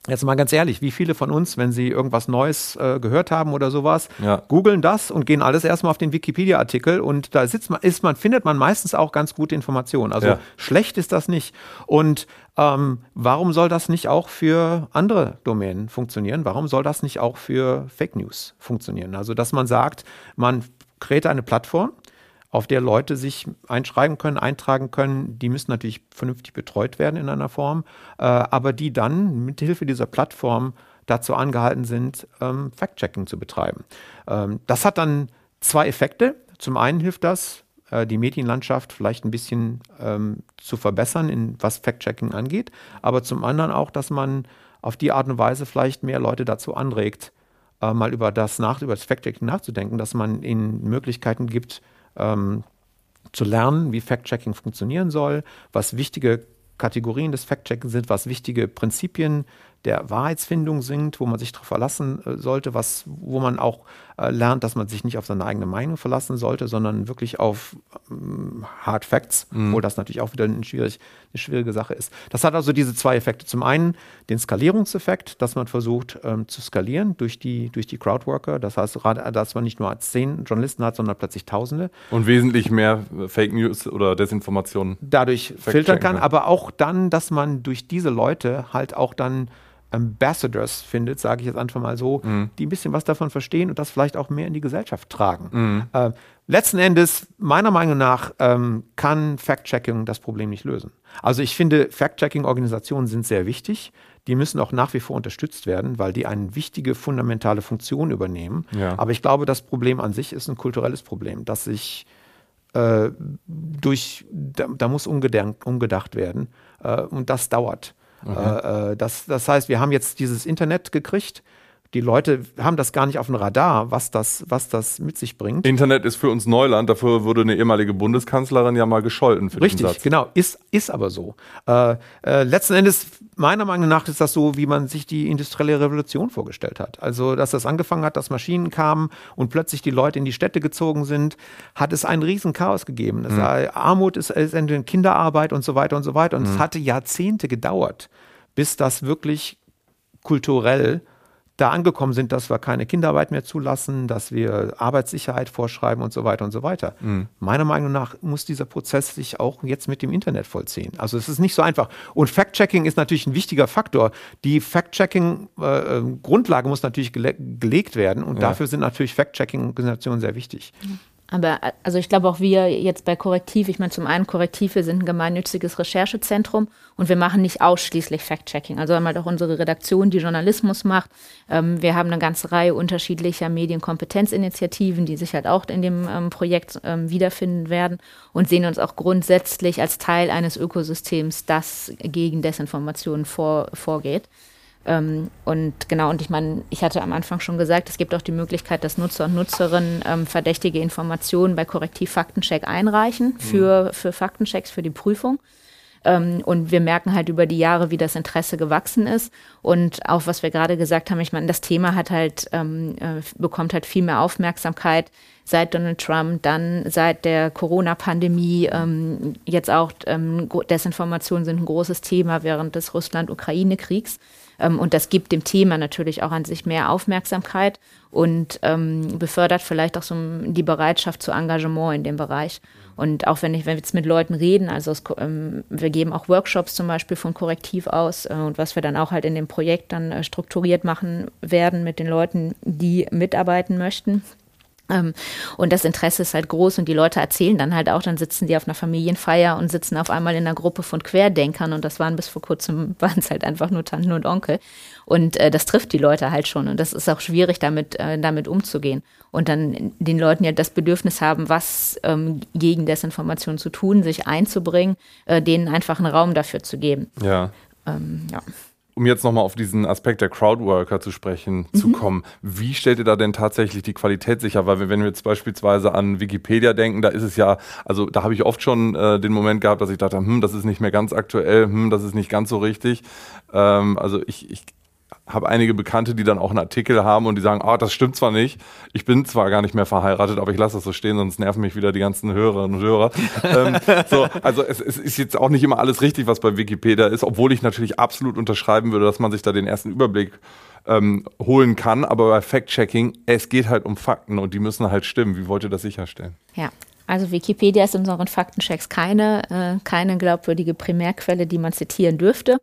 Jetzt mal ganz ehrlich, wie viele von uns, wenn sie irgendwas Neues äh, gehört haben oder sowas, ja. googeln das und gehen alles erstmal auf den Wikipedia-Artikel und da sitzt man, ist man, findet man meistens auch ganz gute Informationen. Also ja. schlecht ist das nicht. Und ähm, warum soll das nicht auch für andere Domänen funktionieren? Warum soll das nicht auch für Fake News funktionieren? Also, dass man sagt, man kreiert eine Plattform, auf der Leute sich einschreiben können, eintragen können. Die müssen natürlich vernünftig betreut werden in einer Form, äh, aber die dann mit Hilfe dieser Plattform dazu angehalten sind, ähm, Fact-Checking zu betreiben. Ähm, das hat dann zwei Effekte. Zum einen hilft das, äh, die Medienlandschaft vielleicht ein bisschen ähm, zu verbessern, in, was Fact-Checking angeht, aber zum anderen auch, dass man auf die Art und Weise vielleicht mehr Leute dazu anregt, äh, mal über das über das Fact-Checking nachzudenken, dass man ihnen Möglichkeiten gibt, ähm, zu lernen, wie Fact-Checking funktionieren soll, was wichtige Kategorien des Fact-Checking sind, was wichtige Prinzipien der Wahrheitsfindung sind, wo man sich darauf verlassen äh, sollte, was, wo man auch äh, lernt, dass man sich nicht auf seine eigene Meinung verlassen sollte, sondern wirklich auf ähm, Hard Facts, mhm. obwohl das natürlich auch wieder eine, schwierig, eine schwierige Sache ist. Das hat also diese zwei Effekte. Zum einen den Skalierungseffekt, dass man versucht ähm, zu skalieren durch die, durch die Crowdworker. Das heißt, dass man nicht nur zehn Journalisten hat, sondern plötzlich Tausende. Und wesentlich mehr Fake News oder Desinformationen dadurch filtern kann, aber auch dann, dass man durch diese Leute halt auch dann Ambassadors findet, sage ich jetzt einfach mal so, mhm. die ein bisschen was davon verstehen und das vielleicht auch mehr in die Gesellschaft tragen. Mhm. Äh, letzten Endes, meiner Meinung nach, ähm, kann Fact-Checking das Problem nicht lösen. Also ich finde, Fact-Checking-Organisationen sind sehr wichtig. Die müssen auch nach wie vor unterstützt werden, weil die eine wichtige, fundamentale Funktion übernehmen. Ja. Aber ich glaube, das Problem an sich ist ein kulturelles Problem, dass sich äh, durch, da, da muss umgedacht, umgedacht werden äh, und das dauert. Äh, äh, das, das heißt, wir haben jetzt dieses Internet gekriegt. Die Leute haben das gar nicht auf dem Radar, was das, was das mit sich bringt. Internet ist für uns Neuland. Dafür wurde eine ehemalige Bundeskanzlerin ja mal gescholten für Richtig, Satz. genau. Ist, ist aber so. Äh, äh, letzten Endes, meiner Meinung nach, ist das so, wie man sich die industrielle Revolution vorgestellt hat. Also, dass das angefangen hat, dass Maschinen kamen und plötzlich die Leute in die Städte gezogen sind, hat es ein riesen Chaos gegeben. Mhm. Armut ist, ist Kinderarbeit und so weiter und so weiter. Und mhm. es hatte Jahrzehnte gedauert, bis das wirklich kulturell da angekommen sind, dass wir keine Kinderarbeit mehr zulassen, dass wir Arbeitssicherheit vorschreiben und so weiter und so weiter. Mhm. Meiner Meinung nach muss dieser Prozess sich auch jetzt mit dem Internet vollziehen. Also es ist nicht so einfach. Und Fact-Checking ist natürlich ein wichtiger Faktor. Die Fact-Checking-Grundlage äh, muss natürlich gele gelegt werden und ja. dafür sind natürlich Fact-Checking-Organisationen sehr wichtig. Mhm. Aber also ich glaube auch wir jetzt bei Korrektiv, ich meine zum einen Korrektiv, wir sind ein gemeinnütziges Recherchezentrum und wir machen nicht ausschließlich Fact-Checking. Also haben halt auch unsere Redaktion, die Journalismus macht. Ähm, wir haben eine ganze Reihe unterschiedlicher Medienkompetenzinitiativen, die sich halt auch in dem ähm, Projekt ähm, wiederfinden werden und sehen uns auch grundsätzlich als Teil eines Ökosystems, das gegen Desinformationen vor, vorgeht. Ähm, und genau, und ich meine, ich hatte am Anfang schon gesagt, es gibt auch die Möglichkeit, dass Nutzer und Nutzerinnen ähm, verdächtige Informationen bei Korrektiv-Faktencheck einreichen mhm. für, für Faktenchecks, für die Prüfung. Ähm, und wir merken halt über die Jahre, wie das Interesse gewachsen ist. Und auch was wir gerade gesagt haben, ich meine, das Thema hat halt, ähm, äh, bekommt halt viel mehr Aufmerksamkeit seit Donald Trump, dann seit der Corona-Pandemie, ähm, jetzt auch ähm, Desinformationen sind ein großes Thema während des Russland-Ukraine-Kriegs. Ähm, und das gibt dem Thema natürlich auch an sich mehr Aufmerksamkeit und ähm, befördert vielleicht auch so die Bereitschaft zu Engagement in dem Bereich. Und auch wenn, ich, wenn wir jetzt mit Leuten reden, also es, ähm, wir geben auch Workshops zum Beispiel von Korrektiv aus äh, und was wir dann auch halt in dem Projekt dann äh, strukturiert machen werden mit den Leuten, die mitarbeiten möchten. Ähm, und das Interesse ist halt groß und die Leute erzählen dann halt auch, dann sitzen die auf einer Familienfeier und sitzen auf einmal in einer Gruppe von Querdenkern und das waren bis vor kurzem, *laughs* waren es halt einfach nur Tanten und Onkel. Und äh, das trifft die Leute halt schon und das ist auch schwierig, damit, äh, damit umzugehen. Und dann den Leuten ja das Bedürfnis haben, was ähm, gegen Desinformation zu tun, sich einzubringen, äh, denen einfach einen Raum dafür zu geben. Ja. Ähm, ja um jetzt nochmal auf diesen Aspekt der Crowdworker zu sprechen mhm. zu kommen, wie stellt ihr da denn tatsächlich die Qualität sicher? Weil wenn wir jetzt beispielsweise an Wikipedia denken, da ist es ja, also da habe ich oft schon äh, den Moment gehabt, dass ich dachte, hm, das ist nicht mehr ganz aktuell, hm, das ist nicht ganz so richtig. Ähm, also ich, ich habe einige Bekannte, die dann auch einen Artikel haben und die sagen, ah, das stimmt zwar nicht, ich bin zwar gar nicht mehr verheiratet, aber ich lasse das so stehen, sonst nerven mich wieder die ganzen Hörerinnen und Hörer. *laughs* ähm, so, also es, es, ist jetzt auch nicht immer alles richtig, was bei Wikipedia ist, obwohl ich natürlich absolut unterschreiben würde, dass man sich da den ersten Überblick ähm, holen kann, aber bei Fact-Checking, es geht halt um Fakten und die müssen halt stimmen. Wie wollt ihr das sicherstellen? Ja, also Wikipedia ist in unseren Faktenchecks keine, äh, keine glaubwürdige Primärquelle, die man zitieren dürfte.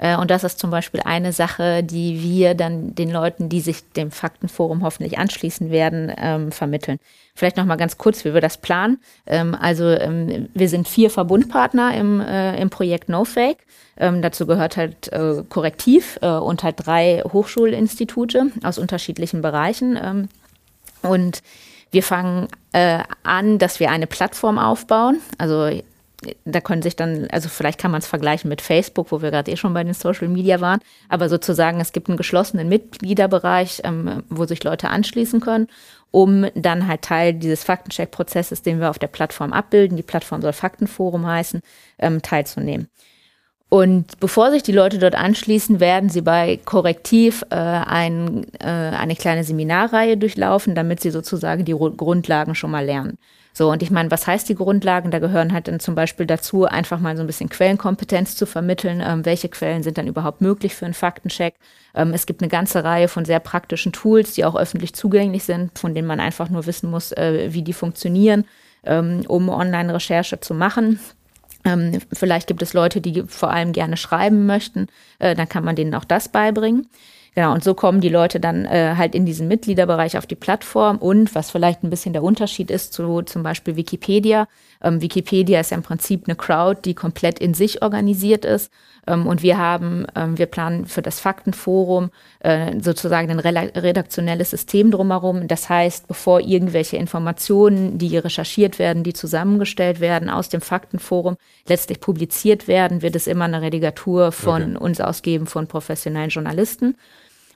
Äh, und das ist zum Beispiel eine Sache, die wir dann den Leuten, die sich dem Faktenforum hoffentlich anschließen werden, ähm, vermitteln. Vielleicht noch mal ganz kurz, wie wir das planen. Ähm, also ähm, wir sind vier Verbundpartner im, äh, im Projekt NoFake. Ähm, dazu gehört halt äh, Korrektiv äh, und halt drei Hochschulinstitute aus unterschiedlichen Bereichen. Ähm, und wir fangen äh, an, dass wir eine Plattform aufbauen. Also da können sich dann, also vielleicht kann man es vergleichen mit Facebook, wo wir gerade eh schon bei den Social Media waren, aber sozusagen es gibt einen geschlossenen Mitgliederbereich, ähm, wo sich Leute anschließen können, um dann halt Teil dieses Faktencheck-Prozesses, den wir auf der Plattform abbilden, die Plattform soll Faktenforum heißen, ähm, teilzunehmen. Und bevor sich die Leute dort anschließen, werden sie bei Korrektiv äh, ein, äh, eine kleine Seminarreihe durchlaufen, damit sie sozusagen die Grundlagen schon mal lernen. So, und ich meine, was heißt die Grundlagen? Da gehören halt dann zum Beispiel dazu, einfach mal so ein bisschen Quellenkompetenz zu vermitteln. Ähm, welche Quellen sind dann überhaupt möglich für einen Faktencheck? Ähm, es gibt eine ganze Reihe von sehr praktischen Tools, die auch öffentlich zugänglich sind, von denen man einfach nur wissen muss, äh, wie die funktionieren, ähm, um Online-Recherche zu machen. Ähm, vielleicht gibt es Leute, die vor allem gerne schreiben möchten. Äh, dann kann man denen auch das beibringen. Genau, und so kommen die Leute dann äh, halt in diesen Mitgliederbereich auf die Plattform und was vielleicht ein bisschen der Unterschied ist zu zum Beispiel Wikipedia. Ähm, Wikipedia ist ja im Prinzip eine Crowd, die komplett in sich organisiert ist. Ähm, und wir haben, ähm, wir planen für das Faktenforum äh, sozusagen ein redaktionelles System drumherum. Das heißt, bevor irgendwelche Informationen, die recherchiert werden, die zusammengestellt werden aus dem Faktenforum, letztlich publiziert werden, wird es immer eine Redigatur von okay. uns ausgeben von professionellen Journalisten.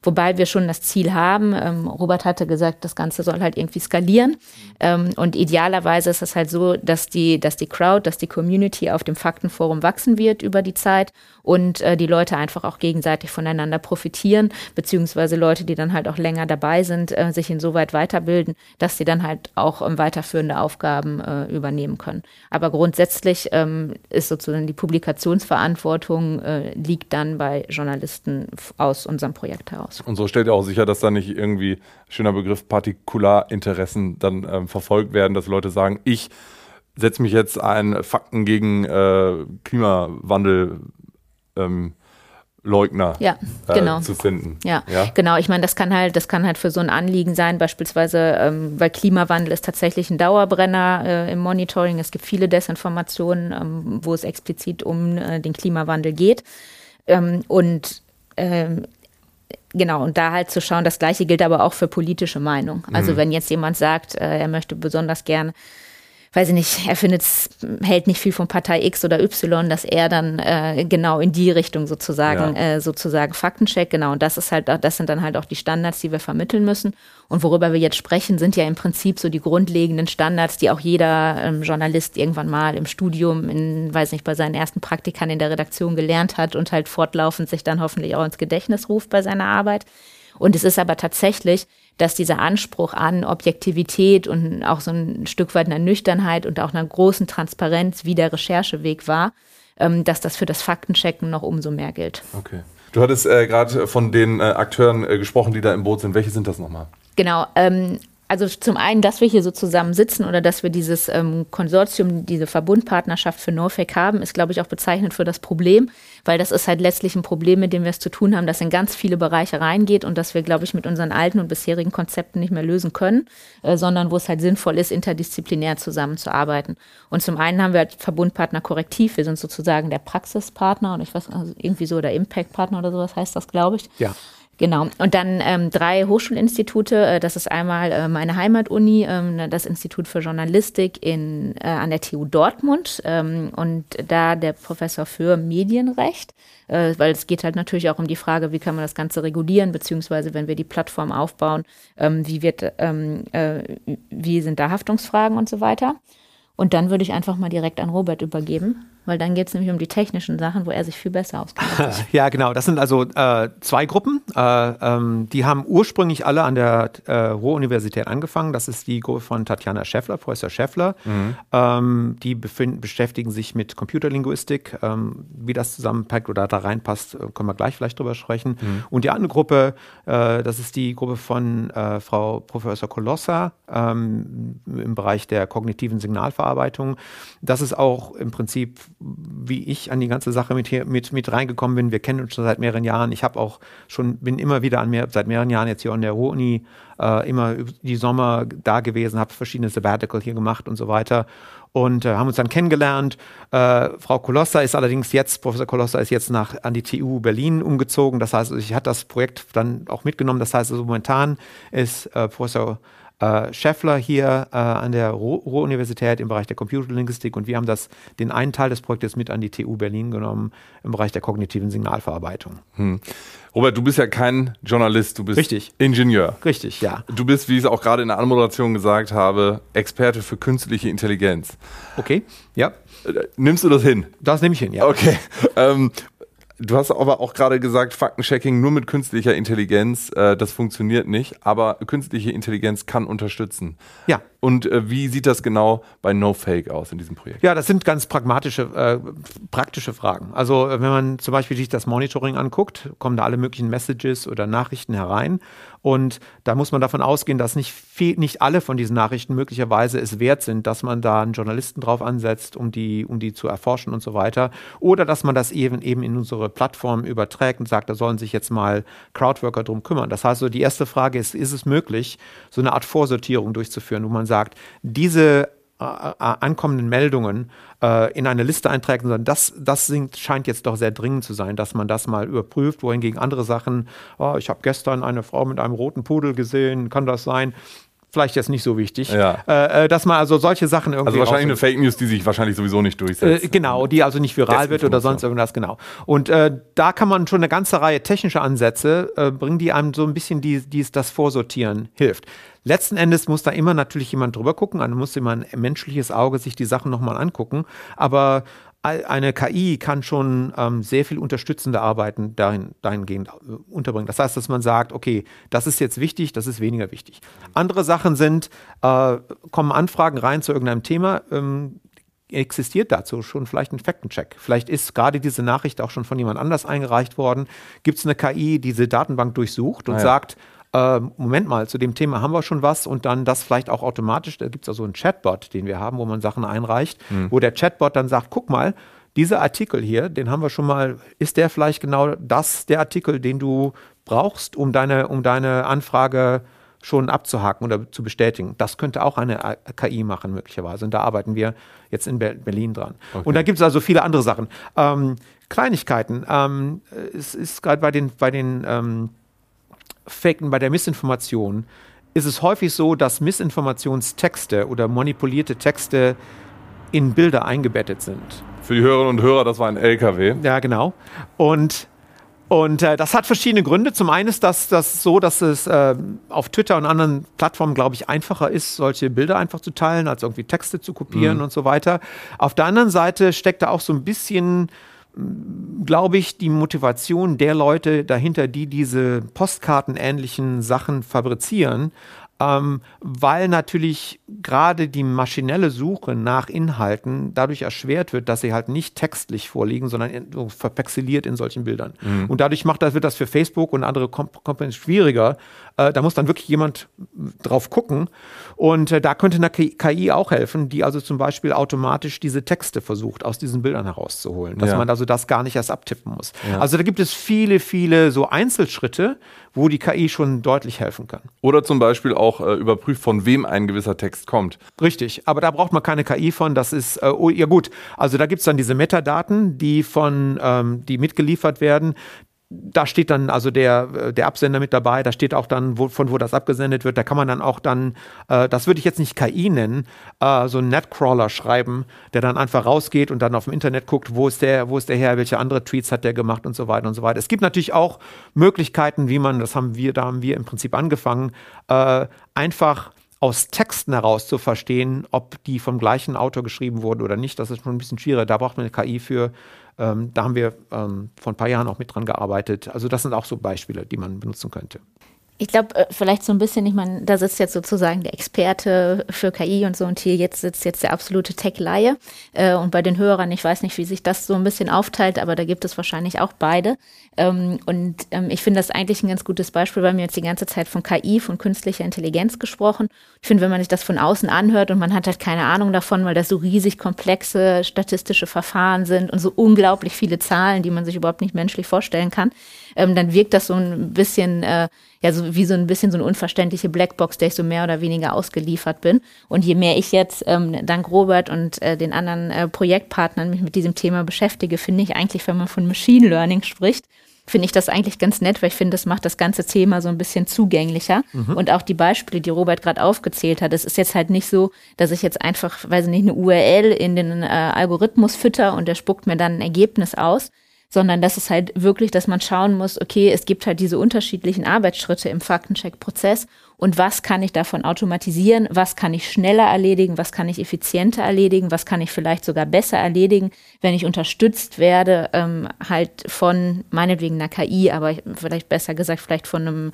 Wobei wir schon das Ziel haben, ähm, Robert hatte gesagt, das Ganze soll halt irgendwie skalieren. Ähm, und idealerweise ist es halt so, dass die, dass die Crowd, dass die Community auf dem Faktenforum wachsen wird über die Zeit und äh, die Leute einfach auch gegenseitig voneinander profitieren, beziehungsweise Leute, die dann halt auch länger dabei sind, äh, sich insoweit weiterbilden, dass sie dann halt auch ähm, weiterführende Aufgaben äh, übernehmen können. Aber grundsätzlich ähm, ist sozusagen die Publikationsverantwortung äh, liegt dann bei Journalisten aus unserem Projekt heraus aus. Und so stellt ihr auch sicher, dass da nicht irgendwie, schöner Begriff, Partikularinteressen dann ähm, verfolgt werden, dass Leute sagen, ich setze mich jetzt ein Fakten gegen äh, Klimawandel ähm, Leugner ja, äh, genau. zu finden. Ja, ja? genau. Ich meine, das kann halt, das kann halt für so ein Anliegen sein, beispielsweise, ähm, weil Klimawandel ist tatsächlich ein Dauerbrenner äh, im Monitoring. Es gibt viele Desinformationen, ähm, wo es explizit um äh, den Klimawandel geht. Ähm, und ähm, genau, und da halt zu schauen, das gleiche gilt aber auch für politische Meinung. Also mhm. wenn jetzt jemand sagt, äh, er möchte besonders gern weiß ich nicht, er findet hält nicht viel von Partei X oder Y, dass er dann äh, genau in die Richtung sozusagen, ja. äh, sozusagen Faktencheck, genau. Und das ist halt, das sind dann halt auch die Standards, die wir vermitteln müssen. Und worüber wir jetzt sprechen, sind ja im Prinzip so die grundlegenden Standards, die auch jeder ähm, Journalist irgendwann mal im Studium, in, weiß nicht, bei seinen ersten Praktikern in der Redaktion gelernt hat und halt fortlaufend sich dann hoffentlich auch ins Gedächtnis ruft bei seiner Arbeit. Und es ist aber tatsächlich dass dieser Anspruch an Objektivität und auch so ein Stück weit einer Nüchternheit und auch einer großen Transparenz, wie der Rechercheweg war, ähm, dass das für das Faktenchecken noch umso mehr gilt. Okay. Du hattest äh, gerade von den äh, Akteuren äh, gesprochen, die da im Boot sind. Welche sind das nochmal? Genau. Ähm, also zum einen, dass wir hier so zusammen sitzen oder dass wir dieses ähm, Konsortium, diese Verbundpartnerschaft für NoFake haben, ist, glaube ich, auch bezeichnend für das Problem, weil das ist halt letztlich ein Problem, mit dem wir es zu tun haben, das in ganz viele Bereiche reingeht und das wir, glaube ich, mit unseren alten und bisherigen Konzepten nicht mehr lösen können, äh, sondern wo es halt sinnvoll ist, interdisziplinär zusammenzuarbeiten. Und zum einen haben wir halt Verbundpartner Korrektiv, wir sind sozusagen der Praxispartner und ich weiß, also irgendwie so der Impact-Partner oder sowas heißt das, glaube ich. Ja. Genau. Und dann ähm, drei Hochschulinstitute. Äh, das ist einmal äh, meine Heimatuni, ähm, das Institut für Journalistik in, äh, an der TU Dortmund ähm, und da der Professor für Medienrecht, äh, weil es geht halt natürlich auch um die Frage, wie kann man das Ganze regulieren, beziehungsweise wenn wir die Plattform aufbauen, ähm, wie wird, ähm, äh, wie sind da Haftungsfragen und so weiter. Und dann würde ich einfach mal direkt an Robert übergeben weil dann geht es nämlich um die technischen Sachen, wo er sich viel besser auskennt. *laughs* ja, genau. Das sind also äh, zwei Gruppen. Äh, ähm, die haben ursprünglich alle an der äh, Ruhr-Universität angefangen. Das ist die Gruppe von Tatjana Scheffler, Professor Scheffler. Mhm. Ähm, die beschäftigen sich mit Computerlinguistik. Ähm, wie das zusammenpackt oder da reinpasst, äh, können wir gleich vielleicht drüber sprechen. Mhm. Und die andere Gruppe, äh, das ist die Gruppe von äh, Frau Professor Colossa ähm, im Bereich der kognitiven Signalverarbeitung. Das ist auch im Prinzip wie ich an die ganze Sache mit, mit, mit reingekommen bin. Wir kennen uns schon seit mehreren Jahren. Ich habe auch schon, bin immer wieder an mehr, seit mehreren Jahren jetzt hier an der Ruhr-Uni, äh, immer die Sommer da gewesen, habe verschiedene Sabbatical hier gemacht und so weiter und äh, haben uns dann kennengelernt. Äh, Frau Kolossa ist allerdings jetzt, Professor Kolossa ist jetzt nach an die TU Berlin umgezogen. Das heißt, ich hatte das Projekt dann auch mitgenommen. Das heißt, also momentan ist äh, Professor äh, Scheffler hier äh, an der Ruhr-Universität im Bereich der Computerlinguistik und wir haben das, den einen Teil des Projektes mit an die TU Berlin genommen im Bereich der kognitiven Signalverarbeitung. Hm. Robert, du bist ja kein Journalist, du bist Richtig. Ingenieur. Richtig, ja. Du bist, wie ich es auch gerade in der Anmoderation gesagt habe, Experte für künstliche Intelligenz. Okay, ja. Äh, nimmst du das hin? Das nehme ich hin, ja. Okay. Ähm, Du hast aber auch gerade gesagt, Faktenchecking nur mit künstlicher Intelligenz, äh, das funktioniert nicht, aber künstliche Intelligenz kann unterstützen. Ja. Und äh, wie sieht das genau bei NoFake aus in diesem Projekt? Ja, das sind ganz pragmatische, äh, praktische Fragen. Also äh, wenn man zum Beispiel sich das Monitoring anguckt, kommen da alle möglichen Messages oder Nachrichten herein. Und da muss man davon ausgehen, dass nicht, viel, nicht alle von diesen Nachrichten möglicherweise es wert sind, dass man da einen Journalisten drauf ansetzt, um die, um die zu erforschen und so weiter. Oder dass man das eben, eben in unsere Plattform überträgt und sagt, da sollen sich jetzt mal Crowdworker drum kümmern. Das heißt, so die erste Frage ist, ist es möglich, so eine Art Vorsortierung durchzuführen, wo man sagt, sagt, diese äh, äh, ankommenden Meldungen äh, in eine Liste einträgt, sondern das, das scheint jetzt doch sehr dringend zu sein, dass man das mal überprüft, wohingegen andere Sachen, oh, ich habe gestern eine Frau mit einem roten Pudel gesehen, kann das sein? Vielleicht jetzt nicht so wichtig, ja. äh, dass man also solche Sachen irgendwie. Also wahrscheinlich eine Fake News, die sich wahrscheinlich sowieso nicht durchsetzt. Äh, genau, die also nicht viral wird oder sonst irgendwas, genau. Und äh, da kann man schon eine ganze Reihe technischer Ansätze äh, bringen, die einem so ein bisschen die, die das Vorsortieren hilft. Letzten Endes muss da immer natürlich jemand drüber gucken, also muss immer ein menschliches Auge sich die Sachen nochmal angucken. Aber eine KI kann schon ähm, sehr viel unterstützende Arbeiten dahin, dahingehend äh, unterbringen. Das heißt, dass man sagt, okay, das ist jetzt wichtig, das ist weniger wichtig. Andere Sachen sind, äh, kommen Anfragen rein zu irgendeinem Thema, ähm, existiert dazu schon vielleicht ein Faktencheck. Vielleicht ist gerade diese Nachricht auch schon von jemand anders eingereicht worden. Gibt es eine KI, die diese Datenbank durchsucht und ah ja. sagt, äh, Moment mal, zu dem Thema haben wir schon was und dann das vielleicht auch automatisch, da gibt es also einen Chatbot, den wir haben, wo man Sachen einreicht, mhm. wo der Chatbot dann sagt, guck mal, dieser Artikel hier, den haben wir schon mal, ist der vielleicht genau das, der Artikel, den du brauchst, um deine, um deine Anfrage schon abzuhaken oder zu bestätigen. Das könnte auch eine KI machen, möglicherweise. Und da arbeiten wir jetzt in Berlin dran. Okay. Und da gibt es also viele andere Sachen. Ähm, Kleinigkeiten. Ähm, es ist gerade bei den, bei den ähm, Faken, bei der Missinformation ist es häufig so, dass Missinformationstexte oder manipulierte Texte in Bilder eingebettet sind. Für die Hörerinnen und Hörer, das war ein LKW. Ja, genau. Und, und äh, das hat verschiedene Gründe. Zum einen ist das, das so, dass es äh, auf Twitter und anderen Plattformen, glaube ich, einfacher ist, solche Bilder einfach zu teilen, als irgendwie Texte zu kopieren mhm. und so weiter. Auf der anderen Seite steckt da auch so ein bisschen glaube ich, die Motivation der Leute dahinter, die diese postkartenähnlichen Sachen fabrizieren, ähm, weil natürlich gerade die maschinelle Suche nach Inhalten dadurch erschwert wird, dass sie halt nicht textlich vorliegen, sondern in, so verpixeliert in solchen Bildern. Mhm. Und dadurch macht das, wird das für Facebook und andere Companies schwieriger. Äh, da muss dann wirklich jemand drauf gucken. Und äh, da könnte eine KI auch helfen, die also zum Beispiel automatisch diese Texte versucht, aus diesen Bildern herauszuholen. Dass ja. man also das gar nicht erst abtippen muss. Ja. Also da gibt es viele, viele so Einzelschritte, wo die KI schon deutlich helfen kann. Oder zum Beispiel auch äh, überprüft, von wem ein gewisser Text kommt. Richtig, aber da braucht man keine KI von. Das ist, äh, oh, ja gut, also da gibt es dann diese Metadaten, die von, ähm, die mitgeliefert werden da steht dann also der, äh, der Absender mit dabei, da steht auch dann, wo, von wo das abgesendet wird. Da kann man dann auch dann, äh, das würde ich jetzt nicht KI nennen, äh, so einen Netcrawler schreiben, der dann einfach rausgeht und dann auf dem Internet guckt, wo ist der, wo ist der her, welche andere Tweets hat der gemacht und so weiter und so weiter. Es gibt natürlich auch Möglichkeiten, wie man, das haben wir, da haben wir im Prinzip angefangen, äh, einfach aus Texten heraus zu verstehen, ob die vom gleichen Autor geschrieben wurden oder nicht. Das ist schon ein bisschen schwieriger. Da braucht man eine KI für. Ähm, da haben wir ähm, vor ein paar Jahren auch mit dran gearbeitet. Also das sind auch so Beispiele, die man benutzen könnte. Ich glaube, äh, vielleicht so ein bisschen, ich meine, da sitzt jetzt sozusagen der Experte für KI und so und hier jetzt sitzt jetzt der absolute Tech-Laie. Äh, und bei den Hörern, ich weiß nicht, wie sich das so ein bisschen aufteilt, aber da gibt es wahrscheinlich auch beide. Ähm, und ähm, ich finde das eigentlich ein ganz gutes Beispiel, weil wir jetzt die ganze Zeit von KI, von künstlicher Intelligenz gesprochen. Ich finde, wenn man sich das von außen anhört und man hat halt keine Ahnung davon, weil das so riesig komplexe statistische Verfahren sind und so unglaublich viele Zahlen, die man sich überhaupt nicht menschlich vorstellen kann, ähm, dann wirkt das so ein bisschen, äh, ja, so wie so ein bisschen so eine unverständliche Blackbox, der ich so mehr oder weniger ausgeliefert bin. Und je mehr ich jetzt ähm, dank Robert und äh, den anderen äh, Projektpartnern mich mit diesem Thema beschäftige, finde ich eigentlich, wenn man von Machine Learning spricht, finde ich das eigentlich ganz nett, weil ich finde, das macht das ganze Thema so ein bisschen zugänglicher. Mhm. Und auch die Beispiele, die Robert gerade aufgezählt hat, es ist jetzt halt nicht so, dass ich jetzt einfach, weiß ich nicht, eine URL in den äh, Algorithmus fütter und der spuckt mir dann ein Ergebnis aus, sondern das ist halt wirklich, dass man schauen muss, okay, es gibt halt diese unterschiedlichen Arbeitsschritte im Faktencheck-Prozess und was kann ich davon automatisieren, was kann ich schneller erledigen, was kann ich effizienter erledigen, was kann ich vielleicht sogar besser erledigen, wenn ich unterstützt werde, ähm, halt von meinetwegen einer KI, aber vielleicht besser gesagt, vielleicht von einem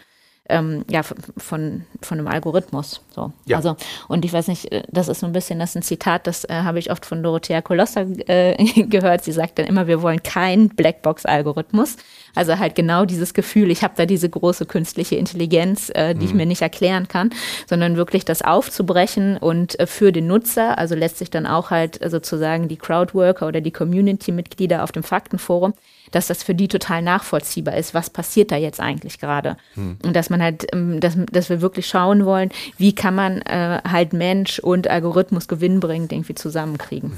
ähm, ja, von, von einem Algorithmus. So. Ja. Also, und ich weiß nicht, äh, das ist so ein bisschen, das ist ein Zitat, das äh, habe ich oft von Dorothea Kolosser äh, *laughs* gehört. Sie sagt dann immer, wir wollen keinen Blackbox-Algorithmus. Also halt genau dieses Gefühl, ich habe da diese große künstliche Intelligenz, äh, die mhm. ich mir nicht erklären kann, sondern wirklich das aufzubrechen und äh, für den Nutzer, also letztlich dann auch halt sozusagen die Crowdworker oder die Community-Mitglieder auf dem Faktenforum, dass das für die total nachvollziehbar ist, was passiert da jetzt eigentlich gerade. Hm. Und dass man halt, ähm, dass, dass wir wirklich schauen wollen, wie kann man äh, halt Mensch und Algorithmus gewinnbringend irgendwie zusammenkriegen.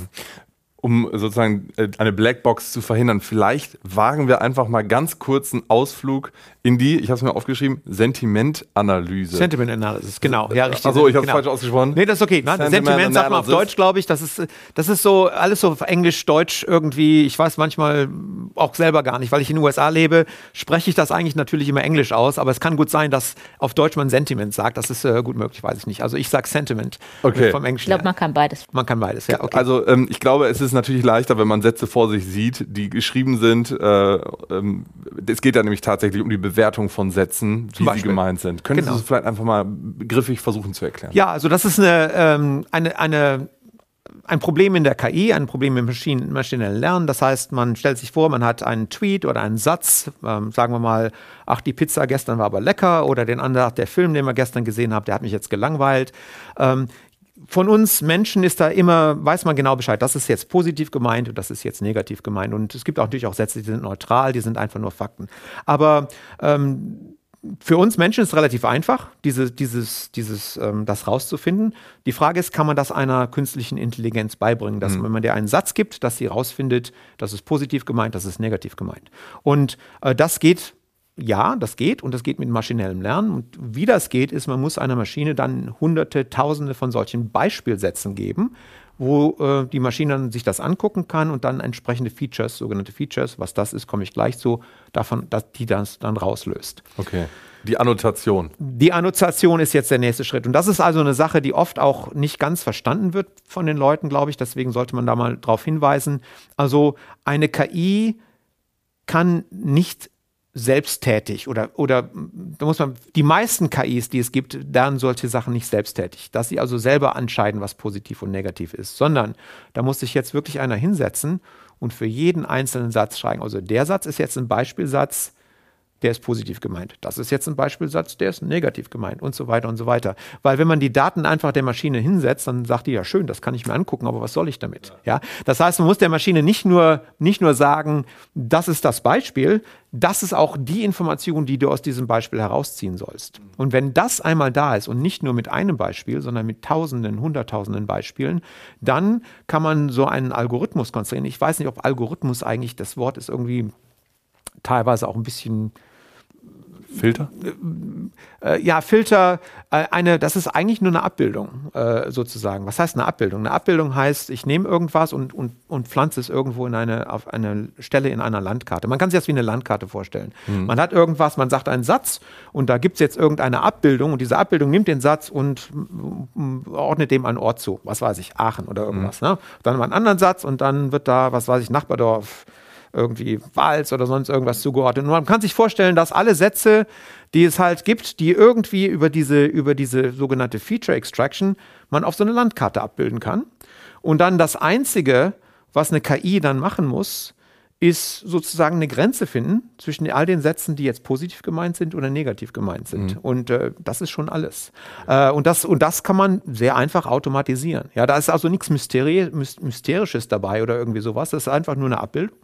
Um sozusagen äh, eine Blackbox zu verhindern, vielleicht wagen wir einfach mal ganz kurzen Ausflug in die, ich habe es mir aufgeschrieben, Sentimentanalyse. Sentimentanalyse, genau. Ja, richtig. Achso, ich habe genau. falsch ausgesprochen. Nee, das ist okay. Sentiment, Sentiment sagt man auf Deutsch, glaube ich. Das ist, das ist so alles so auf Englisch, Deutsch irgendwie. Ich weiß manchmal auch selber gar nicht, weil ich in den USA lebe, spreche ich das eigentlich natürlich immer Englisch aus, aber es kann gut sein, dass auf Deutsch man Sentiment sagt. Das ist äh, gut möglich, weiß ich nicht. Also ich sage Sentiment okay. vom Englischen. Ich glaube, man kann beides. Man kann beides, ja. Okay. Also ähm, ich glaube, es ist natürlich leichter, wenn man Sätze vor sich sieht, die geschrieben sind. Äh, ähm, es geht ja nämlich tatsächlich um die Bewertung von Sätzen, wie sie gemeint sind. Könntest genau. du es vielleicht einfach mal begriffig versuchen zu erklären? Ja, also das ist eine, ähm, eine, eine ein Problem in der KI, ein Problem im Maschinen, maschinellen Lernen. Das heißt, man stellt sich vor, man hat einen Tweet oder einen Satz, ähm, sagen wir mal, ach, die Pizza gestern war aber lecker oder den anderen, der Film, den wir gestern gesehen haben, der hat mich jetzt gelangweilt. Ähm, von uns Menschen ist da immer, weiß man genau Bescheid, das ist jetzt positiv gemeint und das ist jetzt negativ gemeint. Und es gibt auch natürlich auch Sätze, die sind neutral, die sind einfach nur Fakten. Aber ähm, für uns Menschen ist es relativ einfach, diese, dieses, dieses, ähm, das rauszufinden. Die Frage ist, kann man das einer künstlichen Intelligenz beibringen, dass mhm. wenn man dir einen Satz gibt, dass sie rausfindet, das ist positiv gemeint, das ist negativ gemeint. Und äh, das geht ja, das geht und das geht mit maschinellem Lernen. Und wie das geht, ist, man muss einer Maschine dann hunderte, tausende von solchen Beispielsätzen geben, wo äh, die Maschine dann sich das angucken kann und dann entsprechende Features, sogenannte Features, was das ist, komme ich gleich zu, davon, dass die das dann rauslöst. Okay. Die Annotation. Die Annotation ist jetzt der nächste Schritt. Und das ist also eine Sache, die oft auch nicht ganz verstanden wird von den Leuten, glaube ich. Deswegen sollte man da mal drauf hinweisen. Also eine KI kann nicht selbsttätig oder, oder da muss man, die meisten KIs, die es gibt, lernen solche Sachen nicht selbsttätig, dass sie also selber entscheiden, was positiv und negativ ist, sondern da muss sich jetzt wirklich einer hinsetzen und für jeden einzelnen Satz schreiben. Also der Satz ist jetzt ein Beispielsatz, der ist positiv gemeint. Das ist jetzt ein Beispielsatz, der ist negativ gemeint und so weiter und so weiter. Weil wenn man die Daten einfach der Maschine hinsetzt, dann sagt die ja schön, das kann ich mir angucken, aber was soll ich damit? Ja. Das heißt, man muss der Maschine nicht nur, nicht nur sagen, das ist das Beispiel, das ist auch die Information, die du aus diesem Beispiel herausziehen sollst. Und wenn das einmal da ist und nicht nur mit einem Beispiel, sondern mit Tausenden, Hunderttausenden Beispielen, dann kann man so einen Algorithmus konstruieren. Ich weiß nicht, ob Algorithmus eigentlich das Wort ist irgendwie teilweise auch ein bisschen Filter? Äh, ja, Filter, äh, eine, das ist eigentlich nur eine Abbildung, äh, sozusagen. Was heißt eine Abbildung? Eine Abbildung heißt, ich nehme irgendwas und, und, und pflanze es irgendwo in eine, auf eine Stelle in einer Landkarte. Man kann sich das wie eine Landkarte vorstellen. Mhm. Man hat irgendwas, man sagt einen Satz und da gibt es jetzt irgendeine Abbildung und diese Abbildung nimmt den Satz und ordnet dem einen Ort zu. Was weiß ich, Aachen oder irgendwas. Mhm. Ne? Dann mal einen anderen Satz und dann wird da, was weiß ich, Nachbardorf irgendwie Wals oder sonst irgendwas zugeordnet. Und man kann sich vorstellen, dass alle Sätze, die es halt gibt, die irgendwie über diese, über diese sogenannte Feature Extraction man auf so eine Landkarte abbilden kann. Und dann das Einzige, was eine KI dann machen muss, ist sozusagen eine Grenze finden zwischen all den Sätzen, die jetzt positiv gemeint sind oder negativ gemeint sind. Mhm. Und äh, das ist schon alles. Äh, und, das, und das kann man sehr einfach automatisieren. Ja, da ist also nichts Mysteri Mysterisches dabei oder irgendwie sowas. Das ist einfach nur eine Abbildung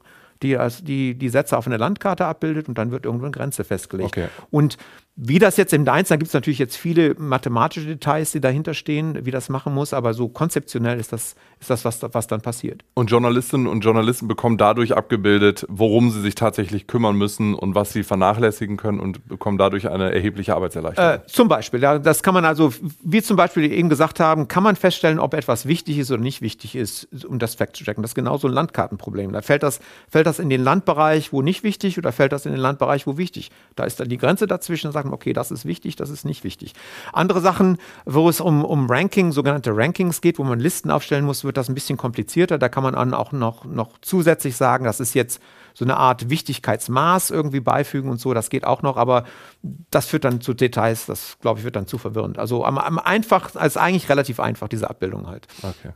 die die, die Sätze auf einer Landkarte abbildet und dann wird irgendwo eine Grenze festgelegt. Okay. Und wie das jetzt im Einzelnen, da gibt es natürlich jetzt viele mathematische Details, die dahinter stehen, wie das machen muss, aber so konzeptionell ist das, ist das was, was dann passiert. Und Journalistinnen und Journalisten bekommen dadurch abgebildet, worum sie sich tatsächlich kümmern müssen und was sie vernachlässigen können und bekommen dadurch eine erhebliche Arbeitserleichterung. Äh, zum Beispiel, ja, das kann man also, wie zum Beispiel eben gesagt haben, kann man feststellen, ob etwas wichtig ist oder nicht wichtig ist, um das Fact zu checken. Das ist genauso ein Landkartenproblem. Da fällt das, fällt das in den Landbereich, wo nicht wichtig, oder fällt das in den Landbereich, wo wichtig. Da ist dann die Grenze dazwischen, sagt man, okay, das ist wichtig, das ist nicht wichtig. Andere Sachen, wo es um, um Ranking, sogenannte Rankings geht, wo man Listen aufstellen muss, wird das ein bisschen komplizierter. Da kann man dann auch noch, noch zusätzlich sagen, das ist jetzt so eine Art Wichtigkeitsmaß irgendwie beifügen und so, das geht auch noch, aber das führt dann zu Details, das glaube ich wird dann zu verwirrend. Also am, am einfachsten, also eigentlich relativ einfach, diese Abbildung halt. Okay.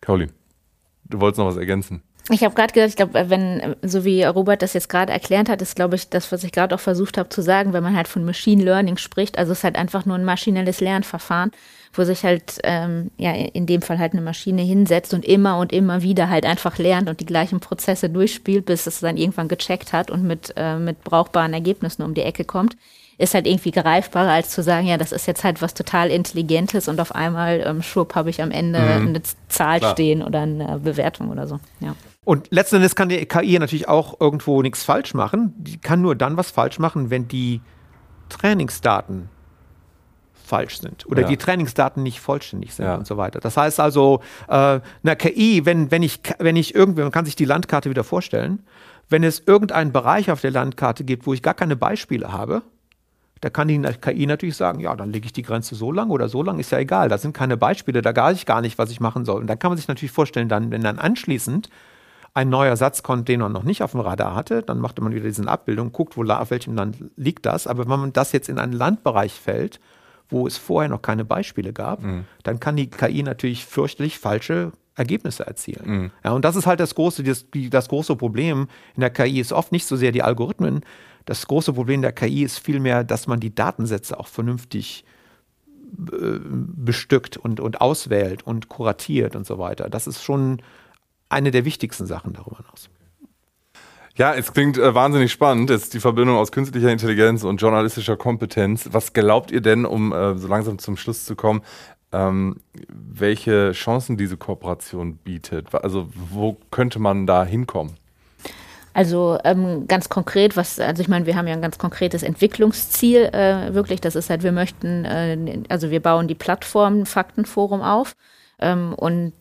Caroline, du wolltest noch was ergänzen. Ich habe gerade gedacht, ich glaube, wenn, so wie Robert das jetzt gerade erklärt hat, ist, glaube ich, das, was ich gerade auch versucht habe zu sagen, wenn man halt von Machine Learning spricht, also es ist halt einfach nur ein maschinelles Lernverfahren, wo sich halt, ähm, ja, in dem Fall halt eine Maschine hinsetzt und immer und immer wieder halt einfach lernt und die gleichen Prozesse durchspielt, bis es dann irgendwann gecheckt hat und mit, äh, mit brauchbaren Ergebnissen um die Ecke kommt ist halt irgendwie greifbarer, als zu sagen, ja, das ist jetzt halt was total Intelligentes und auf einmal, ähm, schwupp, habe ich am Ende mhm. eine Zahl Klar. stehen oder eine Bewertung oder so. Ja. Und letzten Endes kann die KI natürlich auch irgendwo nichts falsch machen. Die kann nur dann was falsch machen, wenn die Trainingsdaten falsch sind oder ja. die Trainingsdaten nicht vollständig sind ja. und so weiter. Das heißt also, äh, eine KI, wenn, wenn ich, wenn ich irgendwie, man kann sich die Landkarte wieder vorstellen, wenn es irgendeinen Bereich auf der Landkarte gibt, wo ich gar keine Beispiele habe, da kann die KI natürlich sagen, ja, dann lege ich die Grenze so lang oder so lang, ist ja egal. Da sind keine Beispiele, da weiß ich gar nicht, was ich machen soll. Und dann kann man sich natürlich vorstellen, dann, wenn dann anschließend ein neuer Satz kommt, den man noch nicht auf dem Radar hatte, dann macht man wieder diese Abbildung, guckt, wo, auf welchem Land liegt das. Aber wenn man das jetzt in einen Landbereich fällt, wo es vorher noch keine Beispiele gab, mhm. dann kann die KI natürlich fürchterlich falsche Ergebnisse erzielen. Mhm. Ja, und das ist halt das große, das, das große Problem in der KI ist oft nicht so sehr die Algorithmen. Das große Problem der KI ist vielmehr, dass man die Datensätze auch vernünftig äh, bestückt und, und auswählt und kuratiert und so weiter. Das ist schon eine der wichtigsten Sachen darüber hinaus. Ja, es klingt äh, wahnsinnig spannend. Jetzt die Verbindung aus künstlicher Intelligenz und journalistischer Kompetenz. Was glaubt ihr denn, um äh, so langsam zum Schluss zu kommen, ähm, welche Chancen diese Kooperation bietet? Also wo könnte man da hinkommen? Also ähm, ganz konkret, was, also ich meine, wir haben ja ein ganz konkretes Entwicklungsziel äh, wirklich. Das ist halt, wir möchten, äh, also wir bauen die Plattform Faktenforum auf ähm, und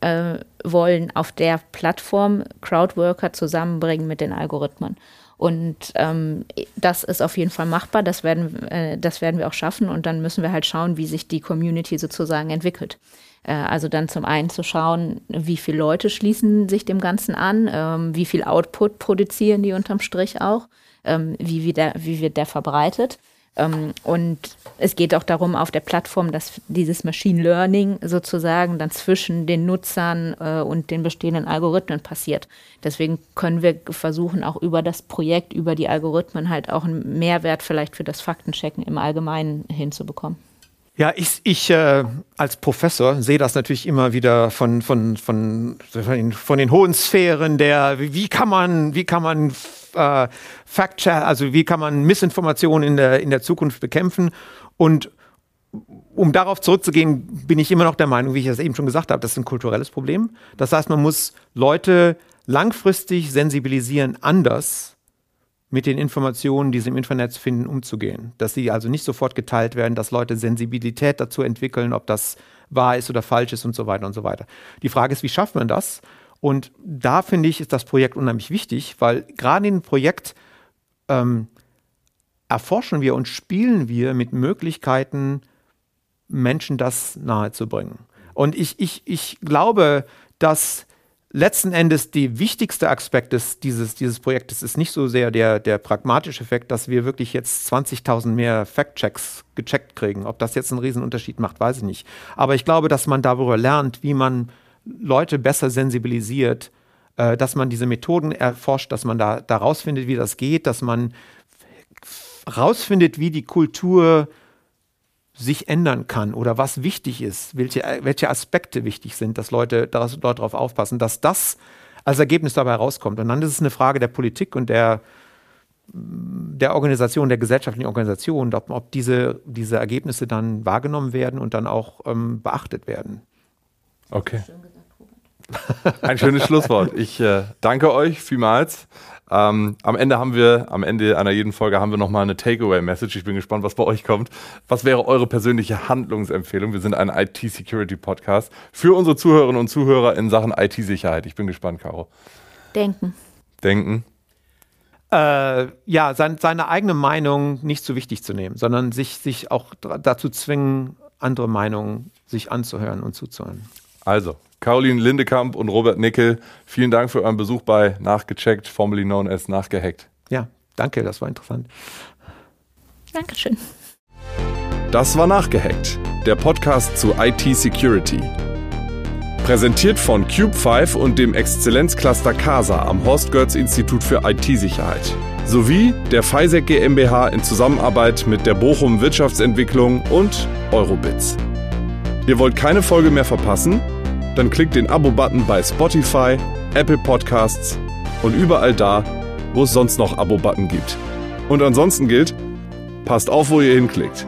äh, wollen auf der Plattform Crowdworker zusammenbringen mit den Algorithmen. Und ähm, das ist auf jeden Fall machbar, das werden, äh, das werden wir auch schaffen und dann müssen wir halt schauen, wie sich die Community sozusagen entwickelt. Äh, also dann zum einen zu schauen, wie viele Leute schließen sich dem Ganzen an, ähm, wie viel Output produzieren die unterm Strich auch, ähm, wie, wie, der, wie wird der verbreitet. Ähm, und es geht auch darum, auf der Plattform, dass dieses Machine Learning sozusagen dann zwischen den Nutzern äh, und den bestehenden Algorithmen passiert. Deswegen können wir versuchen, auch über das Projekt, über die Algorithmen halt auch einen Mehrwert vielleicht für das Faktenchecken im Allgemeinen hinzubekommen. Ja, ich, ich äh, als Professor sehe das natürlich immer wieder von, von, von, von, den, von den hohen Sphären der, wie kann man, wie kann man äh, Fact also wie kann man Missinformationen in der, in der Zukunft bekämpfen und um darauf zurückzugehen, bin ich immer noch der Meinung, wie ich das eben schon gesagt habe, das ist ein kulturelles Problem. Das heißt, man muss Leute langfristig sensibilisieren, anders mit den Informationen, die sie im Internet finden, umzugehen. Dass sie also nicht sofort geteilt werden, dass Leute Sensibilität dazu entwickeln, ob das wahr ist oder falsch ist und so weiter und so weiter. Die Frage ist, wie schafft man das? Und da finde ich, ist das Projekt unheimlich wichtig, weil gerade in dem Projekt ähm, erforschen wir und spielen wir mit Möglichkeiten, Menschen das nahezubringen. Und ich, ich, ich glaube, dass letzten Endes der wichtigste Aspekt des, dieses, dieses Projektes ist nicht so sehr der, der pragmatische Effekt, dass wir wirklich jetzt 20.000 mehr Fact-Checks gecheckt kriegen. Ob das jetzt einen Riesenunterschied macht, weiß ich nicht. Aber ich glaube, dass man darüber lernt, wie man Leute besser sensibilisiert, äh, dass man diese Methoden erforscht, dass man da, da rausfindet, wie das geht, dass man rausfindet, wie die Kultur sich ändern kann oder was wichtig ist, welche, welche Aspekte wichtig sind, dass Leute darauf aufpassen, dass das als Ergebnis dabei rauskommt. Und dann ist es eine Frage der Politik und der, der Organisation, der gesellschaftlichen Organisation, ob, ob diese, diese Ergebnisse dann wahrgenommen werden und dann auch ähm, beachtet werden. Okay. Ein schönes Schlusswort. Ich äh, danke euch vielmals. Ähm, am Ende haben wir, am Ende einer jeden Folge haben wir nochmal eine Takeaway-Message. Ich bin gespannt, was bei euch kommt. Was wäre eure persönliche Handlungsempfehlung? Wir sind ein IT-Security-Podcast für unsere Zuhörerinnen und Zuhörer in Sachen IT-Sicherheit. Ich bin gespannt, Caro. Denken. Denken. Äh, ja, sein, seine eigene Meinung nicht so wichtig zu nehmen, sondern sich, sich auch dazu zwingen, andere Meinungen sich anzuhören und zuzuhören. Also, Caroline Lindekamp und Robert Nickel, vielen Dank für euren Besuch bei Nachgecheckt, formerly known as Nachgehackt. Ja, danke, das war interessant. Dankeschön. Das war Nachgehackt, der Podcast zu IT-Security. Präsentiert von Cube5 und dem Exzellenzcluster CASA am Horst Götz Institut für IT-Sicherheit. Sowie der FISEC GmbH in Zusammenarbeit mit der Bochum Wirtschaftsentwicklung und Eurobits. Ihr wollt keine Folge mehr verpassen? Dann klickt den Abo-Button bei Spotify, Apple Podcasts und überall da, wo es sonst noch Abo-Button gibt. Und ansonsten gilt, passt auf, wo ihr hinklickt.